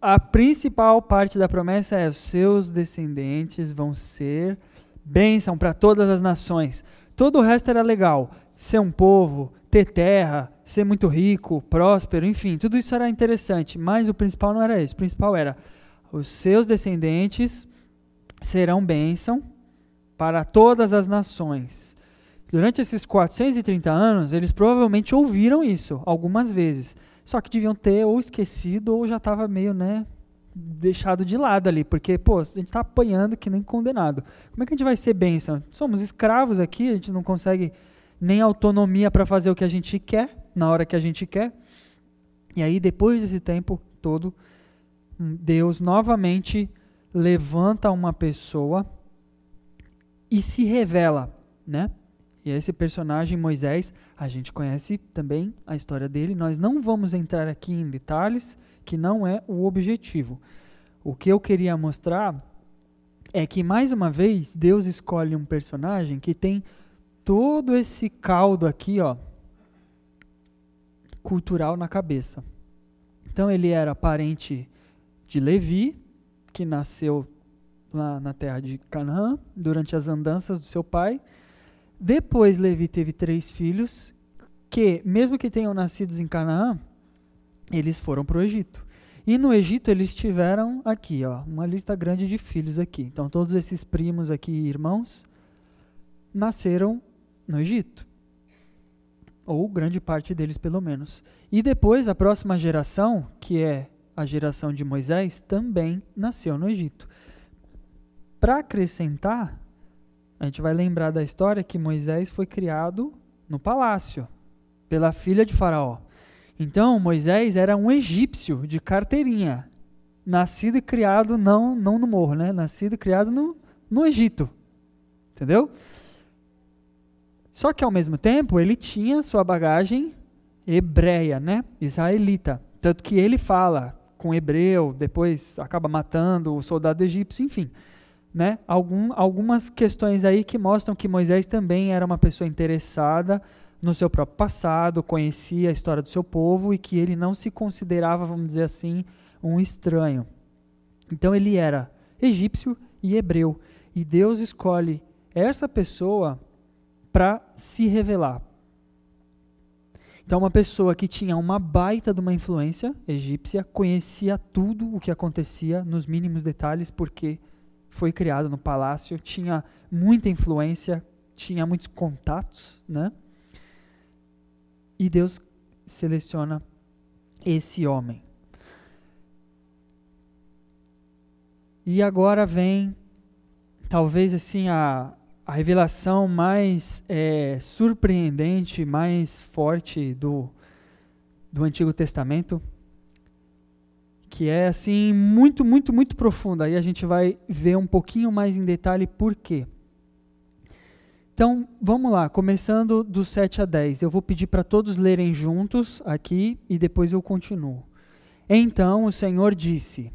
a principal parte da promessa é: os seus descendentes vão ser bênção para todas as nações. Todo o resto era legal. Ser um povo, ter terra, ser muito rico, próspero, enfim, tudo isso era interessante. Mas o principal não era isso. O principal era os seus descendentes serão bênção para todas as nações. Durante esses 430 anos, eles provavelmente ouviram isso algumas vezes. Só que deviam ter ou esquecido ou já estava meio, né, deixado de lado ali, porque, pô, a gente está apanhando que nem condenado. Como é que a gente vai ser bênção? Somos escravos aqui, a gente não consegue nem autonomia para fazer o que a gente quer, na hora que a gente quer. E aí, depois desse tempo todo, Deus novamente levanta uma pessoa e se revela, né? E esse personagem Moisés, a gente conhece também a história dele. Nós não vamos entrar aqui em detalhes, que não é o objetivo. O que eu queria mostrar é que mais uma vez Deus escolhe um personagem que tem todo esse caldo aqui, ó, cultural na cabeça. Então ele era parente de Levi, que nasceu lá na terra de Canaã, durante as andanças do seu pai. Depois Levi teve três filhos, que, mesmo que tenham nascidos em Canaã, eles foram para o Egito. E no Egito eles tiveram aqui, ó, uma lista grande de filhos aqui. Então todos esses primos aqui, irmãos, nasceram no Egito. Ou grande parte deles, pelo menos. E depois a próxima geração, que é a geração de Moisés, também nasceu no Egito. Para acrescentar, a gente vai lembrar da história que Moisés foi criado no palácio pela filha de Faraó. Então, Moisés era um egípcio de carteirinha, nascido e criado não, não no morro, né? Nascido e criado no, no Egito. Entendeu? Só que ao mesmo tempo, ele tinha sua bagagem hebreia, né? Israelita. Tanto que ele fala com hebreu, depois acaba matando o soldado egípcio, enfim né, algum, algumas questões aí que mostram que Moisés também era uma pessoa interessada no seu próprio passado, conhecia a história do seu povo e que ele não se considerava, vamos dizer assim, um estranho. Então ele era egípcio e hebreu. E Deus escolhe essa pessoa para se revelar. Então, uma pessoa que tinha uma baita de uma influência egípcia, conhecia tudo o que acontecia nos mínimos detalhes, porque foi criado no palácio, tinha muita influência, tinha muitos contatos, né? E Deus seleciona esse homem. E agora vem, talvez assim, a, a revelação mais é, surpreendente, mais forte do, do Antigo Testamento que é assim muito, muito, muito profunda. Aí a gente vai ver um pouquinho mais em detalhe por quê. Então, vamos lá, começando do 7 a 10. Eu vou pedir para todos lerem juntos aqui e depois eu continuo. Então o Senhor disse: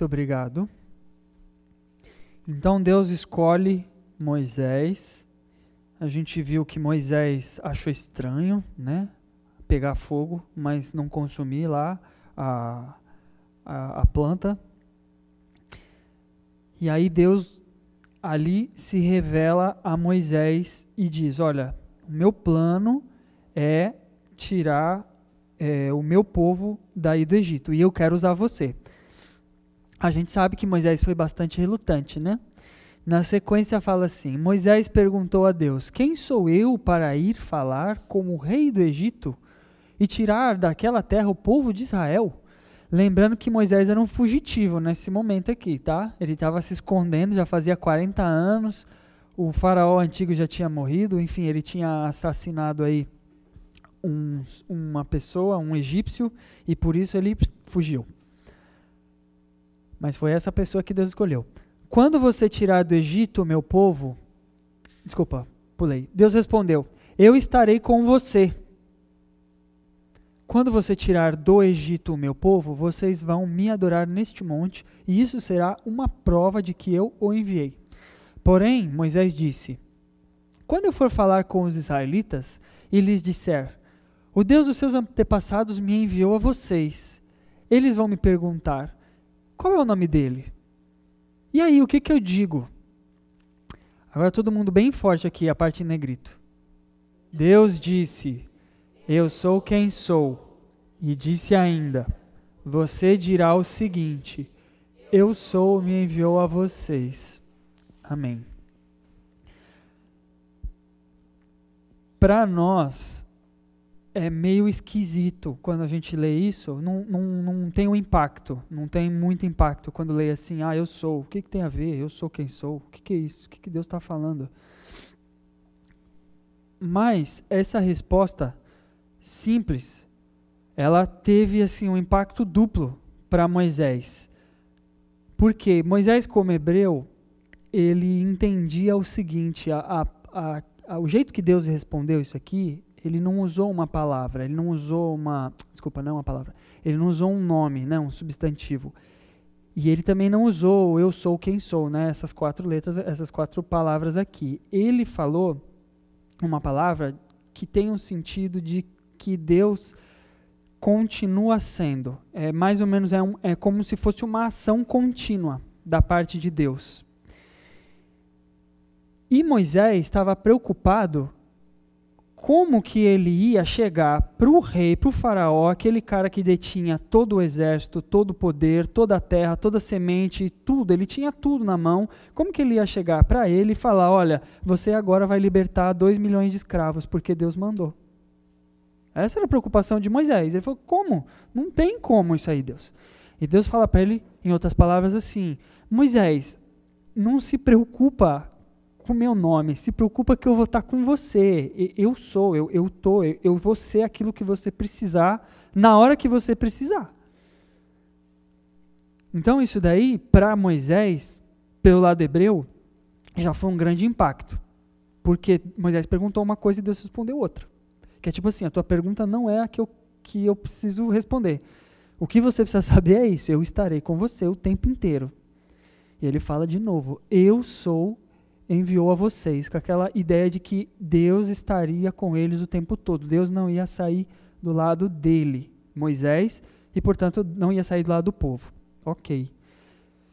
muito obrigado. Então Deus escolhe Moisés. A gente viu que Moisés achou estranho, né? Pegar fogo, mas não consumir lá a, a, a planta. E aí Deus ali se revela a Moisés e diz: Olha, o meu plano é tirar é, o meu povo daí do Egito e eu quero usar você a gente sabe que Moisés foi bastante relutante, né? Na sequência fala assim: Moisés perguntou a Deus: Quem sou eu para ir falar como rei do Egito e tirar daquela terra o povo de Israel? Lembrando que Moisés era um fugitivo nesse momento aqui, tá? Ele estava se escondendo, já fazia 40 anos. O faraó antigo já tinha morrido, enfim, ele tinha assassinado aí um, uma pessoa, um egípcio, e por isso ele fugiu. Mas foi essa pessoa que Deus escolheu. Quando você tirar do Egito o meu povo, desculpa, pulei. Deus respondeu: Eu estarei com você quando você tirar do Egito o meu povo, vocês vão me adorar neste monte, e isso será uma prova de que eu o enviei. Porém, Moisés disse: Quando eu for falar com os israelitas e lhes disser: O Deus dos seus antepassados me enviou a vocês, eles vão me perguntar: Qual é o nome dele? E aí, o que, que eu digo? Agora todo mundo bem forte aqui, a parte em negrito. Deus disse: eu sou quem sou. E disse ainda: Você dirá o seguinte: Eu sou, me enviou a vocês. Amém. Para nós, é meio esquisito quando a gente lê isso, não, não, não tem um impacto, não tem muito impacto quando lê assim, ah, eu sou, o que, que tem a ver? Eu sou quem sou, o que, que é isso? O que, que Deus está falando? Mas essa resposta simples, ela teve assim um impacto duplo para Moisés. Porque Moisés, como hebreu, ele entendia o seguinte: a, a, a, o jeito que Deus respondeu isso aqui, ele não usou uma palavra, ele não usou uma. Desculpa, não é uma palavra. Ele não usou um nome, né, um substantivo. E ele também não usou eu sou quem sou, né, essas quatro letras, essas quatro palavras aqui. Ele falou uma palavra que tem um sentido de que Deus continua sendo. É mais ou menos é, um, é como se fosse uma ação contínua da parte de Deus. E Moisés estava preocupado como que ele ia chegar para o rei, para o faraó, aquele cara que detinha todo o exército, todo o poder, toda a terra, toda a semente, tudo, ele tinha tudo na mão. Como que ele ia chegar para ele e falar, olha, você agora vai libertar dois milhões de escravos, porque Deus mandou. Essa era a preocupação de Moisés. Ele falou: como? Não tem como isso aí, Deus. E Deus fala para ele, em outras palavras, assim: Moisés, não se preocupa com o meu nome, se preocupa que eu vou estar com você. Eu sou, eu, eu tô, eu, eu vou ser aquilo que você precisar na hora que você precisar. Então, isso daí, para Moisés, pelo lado hebreu, já foi um grande impacto. Porque Moisés perguntou uma coisa e Deus respondeu outra. Que é tipo assim, a tua pergunta não é a que eu, que eu preciso responder. O que você precisa saber é isso, eu estarei com você o tempo inteiro. E ele fala de novo, eu sou, enviou a vocês, com aquela ideia de que Deus estaria com eles o tempo todo. Deus não ia sair do lado dele, Moisés, e portanto não ia sair do lado do povo. Ok.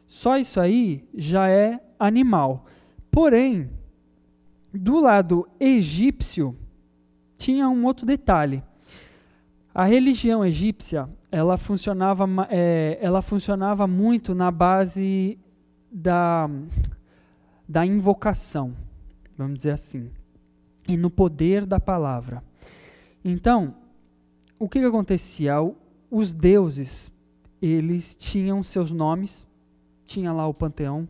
Só isso aí já é animal. Porém, do lado egípcio, tinha um outro detalhe. A religião egípcia ela funcionava, é, ela funcionava muito na base da, da invocação, vamos dizer assim, e no poder da palavra. Então, o que, que acontecia? Os deuses, eles tinham seus nomes, tinha lá o panteão,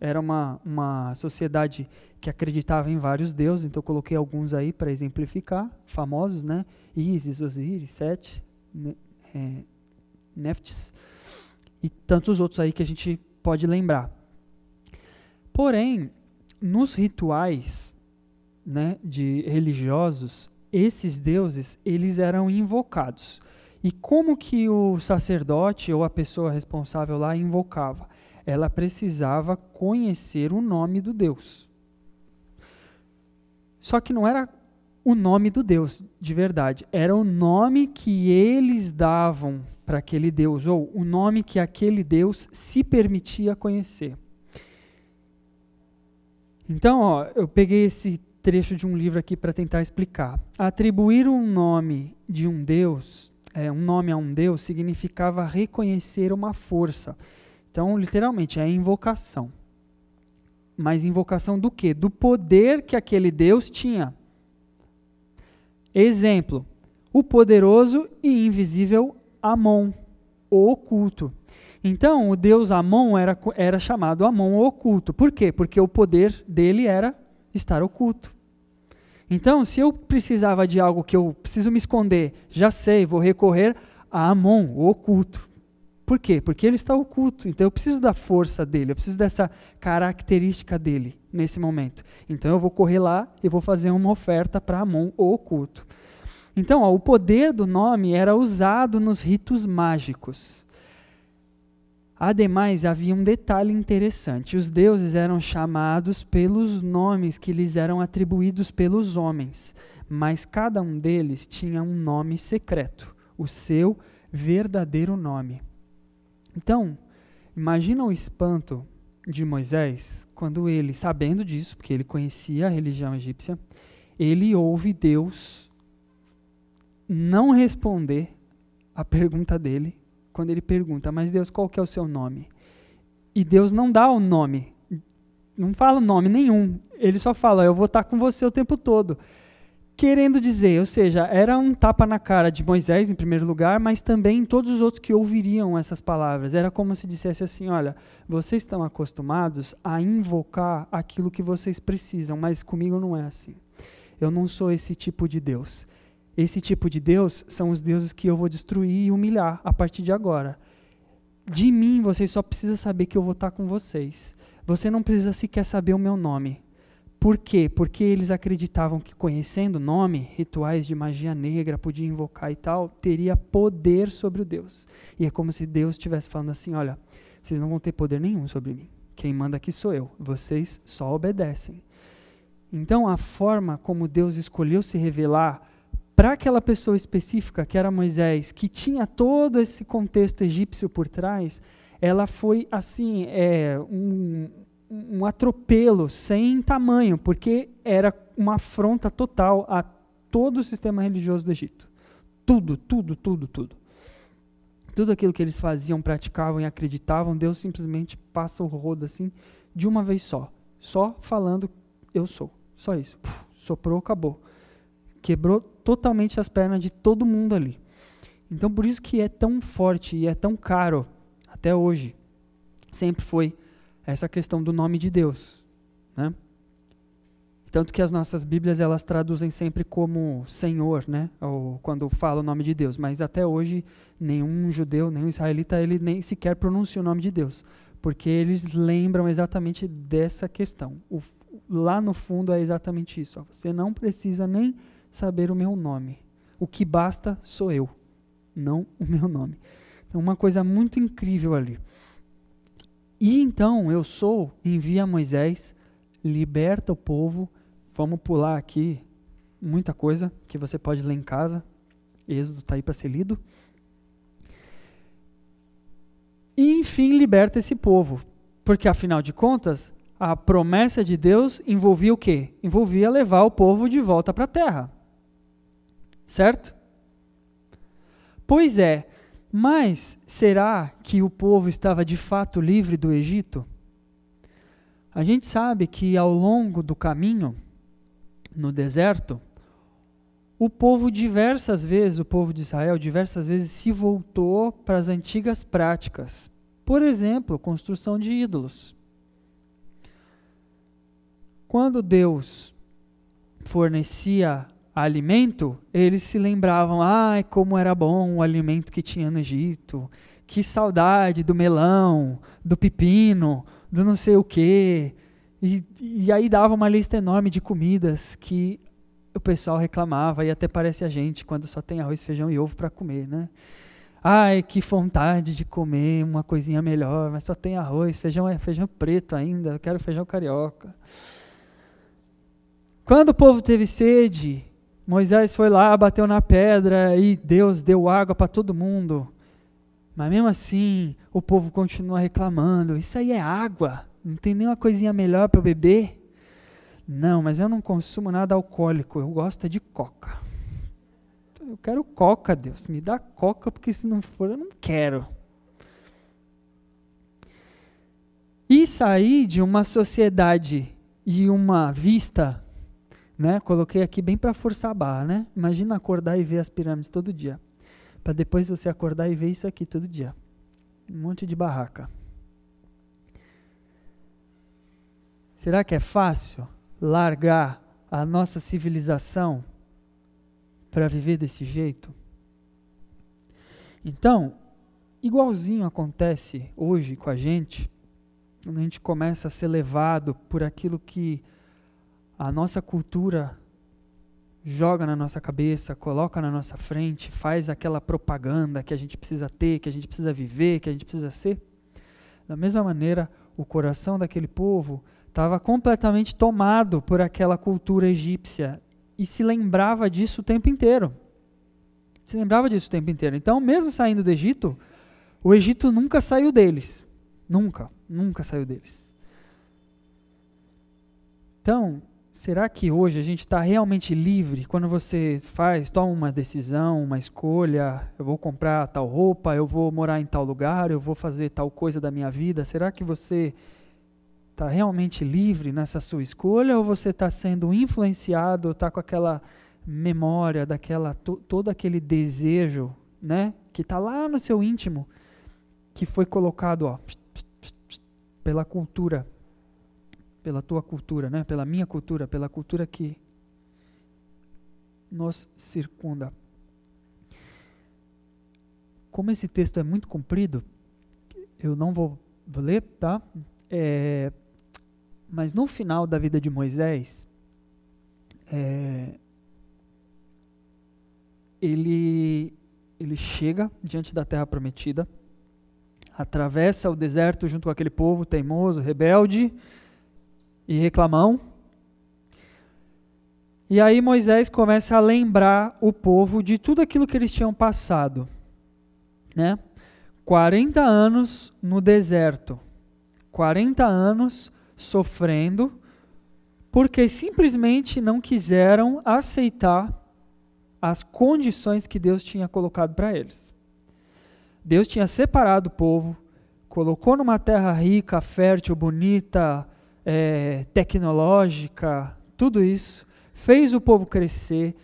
era uma, uma sociedade que acreditava em vários deuses, então eu coloquei alguns aí para exemplificar, famosos, né? Isis, Osiris, Set, ne, é, Neftis, e tantos outros aí que a gente pode lembrar. Porém, nos rituais né, de religiosos, esses deuses eles eram invocados. E como que o sacerdote ou a pessoa responsável lá invocava? ela precisava conhecer o nome do Deus. Só que não era o nome do Deus de verdade, era o nome que eles davam para aquele Deus, ou o nome que aquele Deus se permitia conhecer. Então, ó, eu peguei esse trecho de um livro aqui para tentar explicar. Atribuir um nome de um Deus, é, um nome a um Deus, significava reconhecer uma força então, literalmente, é invocação. Mas invocação do quê? Do poder que aquele Deus tinha. Exemplo: o poderoso e invisível Amon. o oculto. Então, o deus Amon era, era chamado Amon oculto. Por quê? Porque o poder dele era estar oculto. Então, se eu precisava de algo que eu preciso me esconder, já sei, vou recorrer a Amon, o oculto. Por quê? Porque ele está oculto. Então eu preciso da força dele, eu preciso dessa característica dele nesse momento. Então eu vou correr lá e vou fazer uma oferta para Amon, o oculto. Então, ó, o poder do nome era usado nos ritos mágicos. Ademais, havia um detalhe interessante: os deuses eram chamados pelos nomes que lhes eram atribuídos pelos homens, mas cada um deles tinha um nome secreto, o seu verdadeiro nome. Então, imagina o espanto de Moisés quando ele, sabendo disso, porque ele conhecia a religião egípcia, ele ouve Deus não responder a pergunta dele quando ele pergunta, mas Deus, qual que é o seu nome? E Deus não dá o nome, não fala nome nenhum. Ele só fala, eu vou estar com você o tempo todo. Querendo dizer, ou seja, era um tapa na cara de Moisés, em primeiro lugar, mas também em todos os outros que ouviriam essas palavras. Era como se dissesse assim: olha, vocês estão acostumados a invocar aquilo que vocês precisam, mas comigo não é assim. Eu não sou esse tipo de Deus. Esse tipo de Deus são os deuses que eu vou destruir e humilhar a partir de agora. De mim, vocês só precisam saber que eu vou estar com vocês. Você não precisa sequer saber o meu nome. Por quê? Porque eles acreditavam que conhecendo o nome, rituais de magia negra, podia invocar e tal, teria poder sobre o Deus. E é como se Deus estivesse falando assim: olha, vocês não vão ter poder nenhum sobre mim. Quem manda aqui sou eu. Vocês só obedecem. Então, a forma como Deus escolheu se revelar para aquela pessoa específica, que era Moisés, que tinha todo esse contexto egípcio por trás, ela foi assim, é, um, um atropelo sem tamanho, porque era uma afronta total a todo o sistema religioso do Egito. Tudo, tudo, tudo, tudo. Tudo aquilo que eles faziam, praticavam e acreditavam, Deus simplesmente passa o rodo assim, de uma vez só. Só falando, eu sou. Só isso. Puf, soprou, acabou quebrou totalmente as pernas de todo mundo ali. Então por isso que é tão forte e é tão caro até hoje. Sempre foi essa questão do nome de Deus, né? Tanto que as nossas Bíblias elas traduzem sempre como Senhor, né? Ou quando fala o nome de Deus, mas até hoje nenhum judeu, nenhum israelita, ele nem sequer pronuncia o nome de Deus, porque eles lembram exatamente dessa questão. O, lá no fundo é exatamente isso. Você não precisa nem saber o meu nome. O que basta sou eu, não o meu nome. Então, uma coisa muito incrível ali. E então eu sou, envia Moisés, liberta o povo. Vamos pular aqui muita coisa que você pode ler em casa. Êxodo está aí para ser lido. E enfim liberta esse povo. Porque afinal de contas, a promessa de Deus envolvia o quê? Envolvia levar o povo de volta para a terra. Certo? Pois é, mas será que o povo estava de fato livre do Egito? A gente sabe que ao longo do caminho, no deserto, o povo diversas vezes, o povo de Israel diversas vezes se voltou para as antigas práticas. Por exemplo, construção de ídolos. Quando Deus fornecia alimento, eles se lembravam, ai, como era bom o alimento que tinha no Egito, que saudade do melão, do pepino, do não sei o quê. E, e aí dava uma lista enorme de comidas que o pessoal reclamava, e até parece a gente quando só tem arroz, feijão e ovo para comer, né? Ai, que vontade de comer uma coisinha melhor, mas só tem arroz, feijão é feijão preto ainda, eu quero feijão carioca. Quando o povo teve sede, Moisés foi lá, bateu na pedra e Deus deu água para todo mundo. Mas mesmo assim, o povo continua reclamando: Isso aí é água, não tem nenhuma coisinha melhor para beber? Não, mas eu não consumo nada alcoólico, eu gosto de coca. Eu quero coca, Deus, me dá coca, porque se não for, eu não quero. E sair de uma sociedade e uma vista né? Coloquei aqui bem para forçar a barra, né? Imagina acordar e ver as pirâmides todo dia. Para depois você acordar e ver isso aqui todo dia. Um monte de barraca. Será que é fácil largar a nossa civilização para viver desse jeito? Então, igualzinho acontece hoje com a gente, quando a gente começa a ser levado por aquilo que a nossa cultura joga na nossa cabeça, coloca na nossa frente, faz aquela propaganda que a gente precisa ter, que a gente precisa viver, que a gente precisa ser. Da mesma maneira, o coração daquele povo estava completamente tomado por aquela cultura egípcia e se lembrava disso o tempo inteiro. Se lembrava disso o tempo inteiro. Então, mesmo saindo do Egito, o Egito nunca saiu deles. Nunca, nunca saiu deles. Então, será que hoje a gente está realmente livre quando você faz, toma uma decisão, uma escolha, eu vou comprar tal roupa, eu vou morar em tal lugar, eu vou fazer tal coisa da minha vida? Será que você está realmente livre nessa sua escolha ou você está sendo influenciado, está com aquela memória, daquela to, todo aquele desejo, né, que está lá no seu íntimo, que foi colocado, ó, pela cultura pela tua cultura, né? pela minha cultura, pela cultura que nos circunda. Como esse texto é muito comprido, eu não vou, ler, tá? É, mas no final da vida de Moisés, é, ele, ele chega diante da terra prometida, atravessa o deserto junto com aquele povo teimoso, rebelde, e reclamão. E aí Moisés começa a lembrar o povo de tudo aquilo que eles tinham passado. Né? 40 anos no deserto. 40 anos sofrendo, porque simplesmente não quiseram aceitar as condições que Deus tinha colocado para eles. Deus tinha separado o povo, colocou numa terra rica, fértil, bonita, é, tecnológica, tudo isso, fez o povo crescer,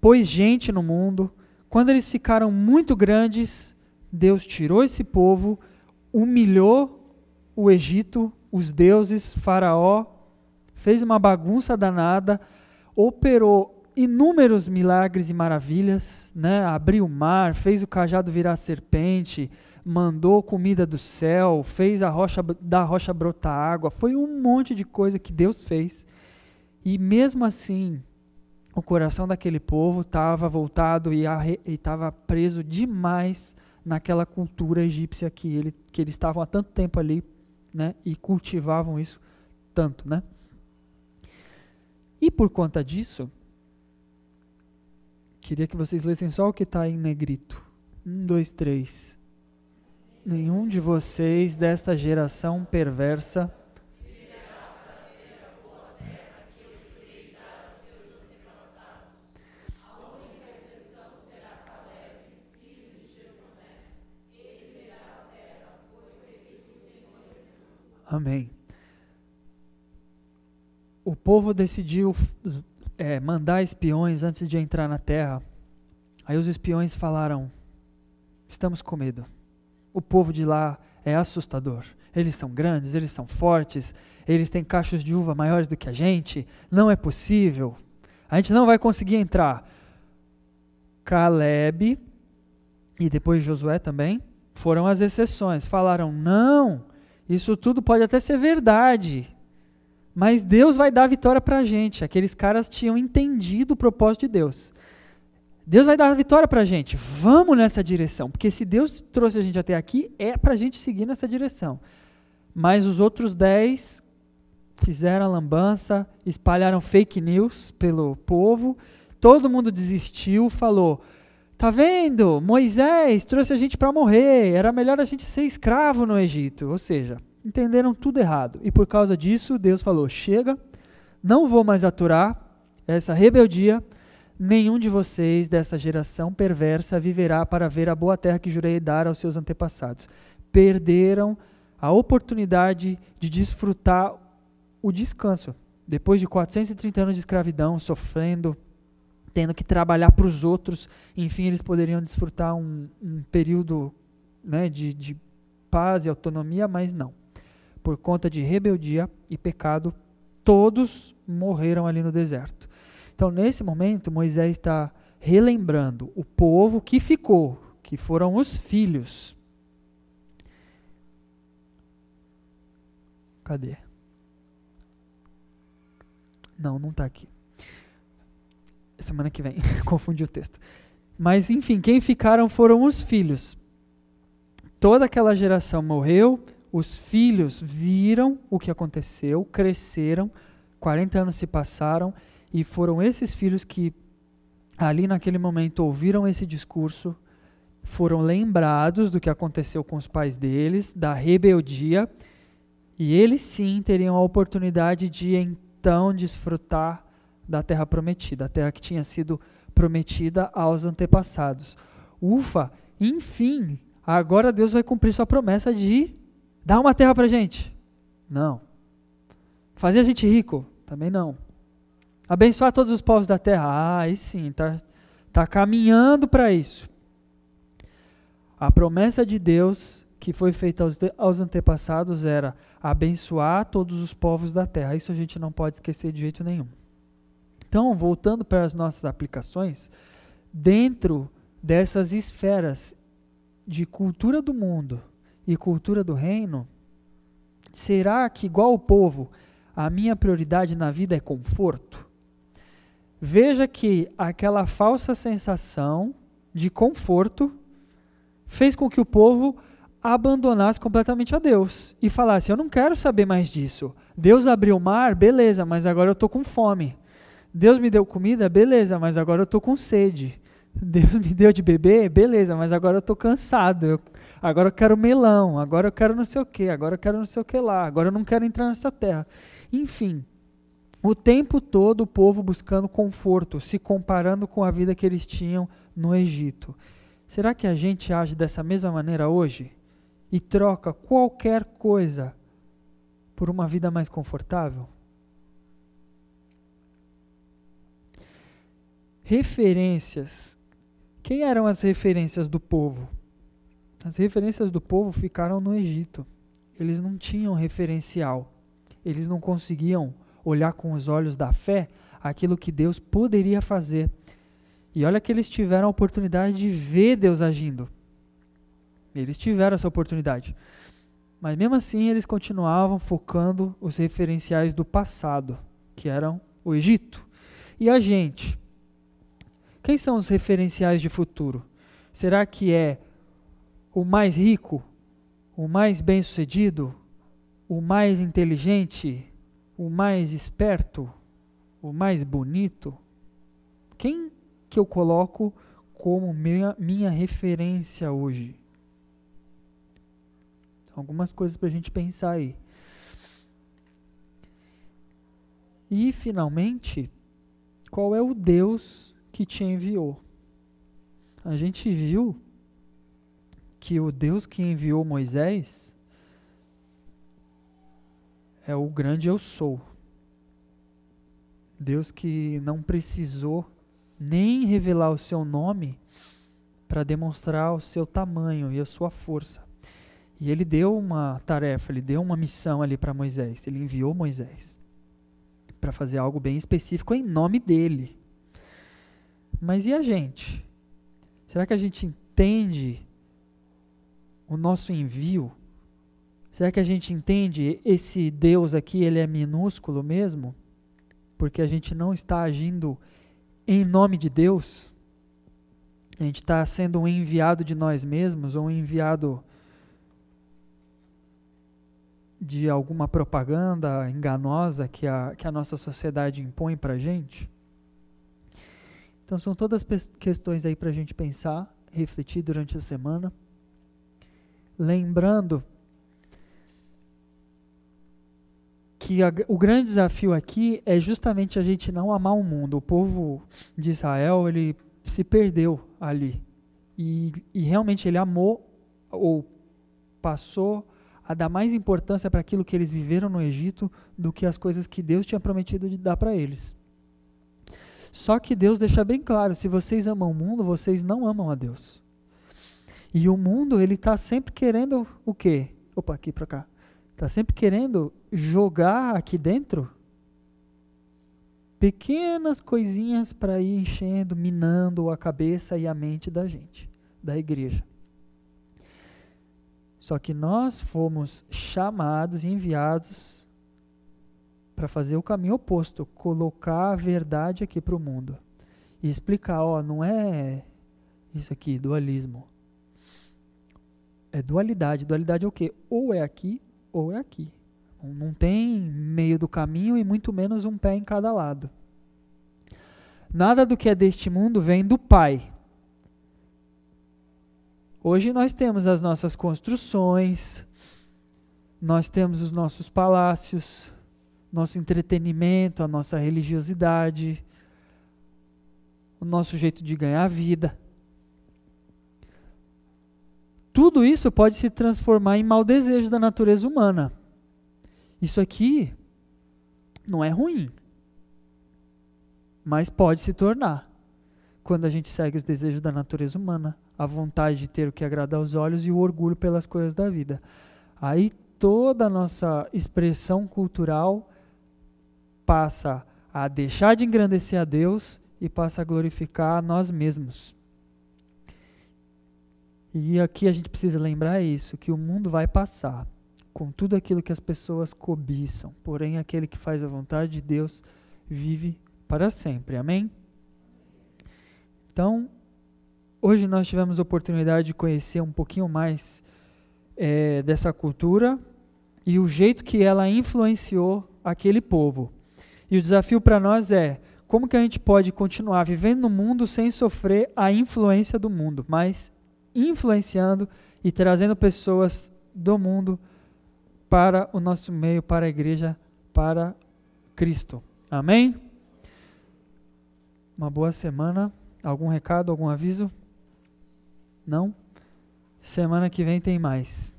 pôs gente no mundo. Quando eles ficaram muito grandes, Deus tirou esse povo, humilhou o Egito, os deuses, Faraó, fez uma bagunça danada, operou inúmeros milagres e maravilhas, né? abriu o mar, fez o cajado virar serpente, mandou comida do céu, fez a rocha da rocha brotar água, foi um monte de coisa que Deus fez. E mesmo assim, o coração daquele povo estava voltado e estava preso demais naquela cultura egípcia que, ele, que eles estavam há tanto tempo ali, né, e cultivavam isso tanto, né? E por conta disso, queria que vocês lessem só o que está em negrito. Um, dois, três nenhum de vocês desta geração perversa Amém. O povo decidiu é, mandar espiões antes de entrar na terra. Aí os espiões falaram: Estamos com medo o povo de lá é assustador. Eles são grandes, eles são fortes, eles têm cachos de uva maiores do que a gente. Não é possível. A gente não vai conseguir entrar. Caleb e depois Josué também foram as exceções. Falaram: não, isso tudo pode até ser verdade, mas Deus vai dar vitória para a gente. Aqueles caras tinham entendido o propósito de Deus. Deus vai dar a vitória para a gente. Vamos nessa direção. Porque se Deus trouxe a gente até aqui, é para a gente seguir nessa direção. Mas os outros dez fizeram lambança, espalharam fake news pelo povo. Todo mundo desistiu, falou: Tá vendo? Moisés trouxe a gente para morrer. Era melhor a gente ser escravo no Egito. Ou seja, entenderam tudo errado. E por causa disso, Deus falou: Chega, não vou mais aturar essa rebeldia Nenhum de vocês dessa geração perversa viverá para ver a boa terra que jurei dar aos seus antepassados. Perderam a oportunidade de desfrutar o descanso. Depois de 430 anos de escravidão, sofrendo, tendo que trabalhar para os outros, enfim, eles poderiam desfrutar um, um período né, de, de paz e autonomia, mas não. Por conta de rebeldia e pecado, todos morreram ali no deserto. Então, nesse momento, Moisés está relembrando o povo que ficou, que foram os filhos. Cadê? Não, não está aqui. Semana que vem, confundi o texto. Mas enfim, quem ficaram foram os filhos. Toda aquela geração morreu, os filhos viram o que aconteceu, cresceram, 40 anos se passaram, e foram esses filhos que, ali naquele momento, ouviram esse discurso, foram lembrados do que aconteceu com os pais deles, da rebeldia, e eles sim teriam a oportunidade de então desfrutar da terra prometida, a terra que tinha sido prometida aos antepassados. Ufa, enfim, agora Deus vai cumprir sua promessa de dar uma terra para gente. Não. Fazer a gente rico? Também não. Abençoar todos os povos da terra? Ah, aí sim, tá, tá caminhando para isso. A promessa de Deus que foi feita aos, aos antepassados era abençoar todos os povos da terra. Isso a gente não pode esquecer de jeito nenhum. Então, voltando para as nossas aplicações, dentro dessas esferas de cultura do mundo e cultura do reino, será que, igual o povo, a minha prioridade na vida é conforto? Veja que aquela falsa sensação de conforto fez com que o povo abandonasse completamente a Deus e falasse: Eu não quero saber mais disso. Deus abriu o mar, beleza, mas agora eu estou com fome. Deus me deu comida, beleza, mas agora eu estou com sede. Deus me deu de beber, beleza, mas agora eu estou cansado. Eu, agora eu quero melão, agora eu quero não sei o que, agora eu quero não sei o que lá, agora eu não quero entrar nessa terra. Enfim, o tempo todo o povo buscando conforto, se comparando com a vida que eles tinham no Egito. Será que a gente age dessa mesma maneira hoje? E troca qualquer coisa por uma vida mais confortável? referências. Quem eram as referências do povo? As referências do povo ficaram no Egito. Eles não tinham referencial. Eles não conseguiam olhar com os olhos da fé aquilo que Deus poderia fazer. E olha que eles tiveram a oportunidade de ver Deus agindo. Eles tiveram essa oportunidade. Mas mesmo assim, eles continuavam focando os referenciais do passado, que eram o Egito. E a gente? Quem são os referenciais de futuro? Será que é o mais rico, o mais bem-sucedido, o mais inteligente, o mais esperto, o mais bonito? Quem que eu coloco como minha, minha referência hoje? Algumas coisas para a gente pensar aí. E, finalmente, qual é o Deus que te enviou. A gente viu que o Deus que enviou Moisés é o grande eu sou. Deus que não precisou nem revelar o seu nome para demonstrar o seu tamanho e a sua força. E ele deu uma tarefa, ele deu uma missão ali para Moisés. Ele enviou Moisés para fazer algo bem específico em nome dele. Mas e a gente? Será que a gente entende o nosso envio? Será que a gente entende esse Deus aqui, ele é minúsculo mesmo? Porque a gente não está agindo em nome de Deus? A gente está sendo um enviado de nós mesmos ou um enviado de alguma propaganda enganosa que a, que a nossa sociedade impõe para a gente? Então são todas questões aí para a gente pensar, refletir durante a semana. Lembrando que a, o grande desafio aqui é justamente a gente não amar o mundo. O povo de Israel ele se perdeu ali e, e realmente ele amou ou passou a dar mais importância para aquilo que eles viveram no Egito do que as coisas que Deus tinha prometido de dar para eles. Só que Deus deixa bem claro: se vocês amam o mundo, vocês não amam a Deus. E o mundo, ele está sempre querendo o quê? Opa, aqui para cá. Está sempre querendo jogar aqui dentro pequenas coisinhas para ir enchendo, minando a cabeça e a mente da gente, da igreja. Só que nós fomos chamados e enviados para fazer o caminho oposto, colocar a verdade aqui para o mundo e explicar, ó, não é isso aqui, dualismo. É dualidade. Dualidade é o quê? Ou é aqui ou é aqui. Não tem meio do caminho e muito menos um pé em cada lado. Nada do que é deste mundo vem do Pai. Hoje nós temos as nossas construções, nós temos os nossos palácios, nosso entretenimento, a nossa religiosidade, o nosso jeito de ganhar vida. Tudo isso pode se transformar em mau desejo da natureza humana. Isso aqui não é ruim, mas pode se tornar quando a gente segue os desejos da natureza humana, a vontade de ter o que agrada aos olhos e o orgulho pelas coisas da vida. Aí toda a nossa expressão cultural passa a deixar de engrandecer a Deus e passa a glorificar a nós mesmos. E aqui a gente precisa lembrar isso, que o mundo vai passar com tudo aquilo que as pessoas cobiçam, porém aquele que faz a vontade de Deus vive para sempre. Amém? Então, hoje nós tivemos a oportunidade de conhecer um pouquinho mais é, dessa cultura e o jeito que ela influenciou aquele povo. E o desafio para nós é como que a gente pode continuar vivendo no mundo sem sofrer a influência do mundo, mas influenciando e trazendo pessoas do mundo para o nosso meio, para a igreja, para Cristo. Amém? Uma boa semana. Algum recado, algum aviso? Não? Semana que vem tem mais.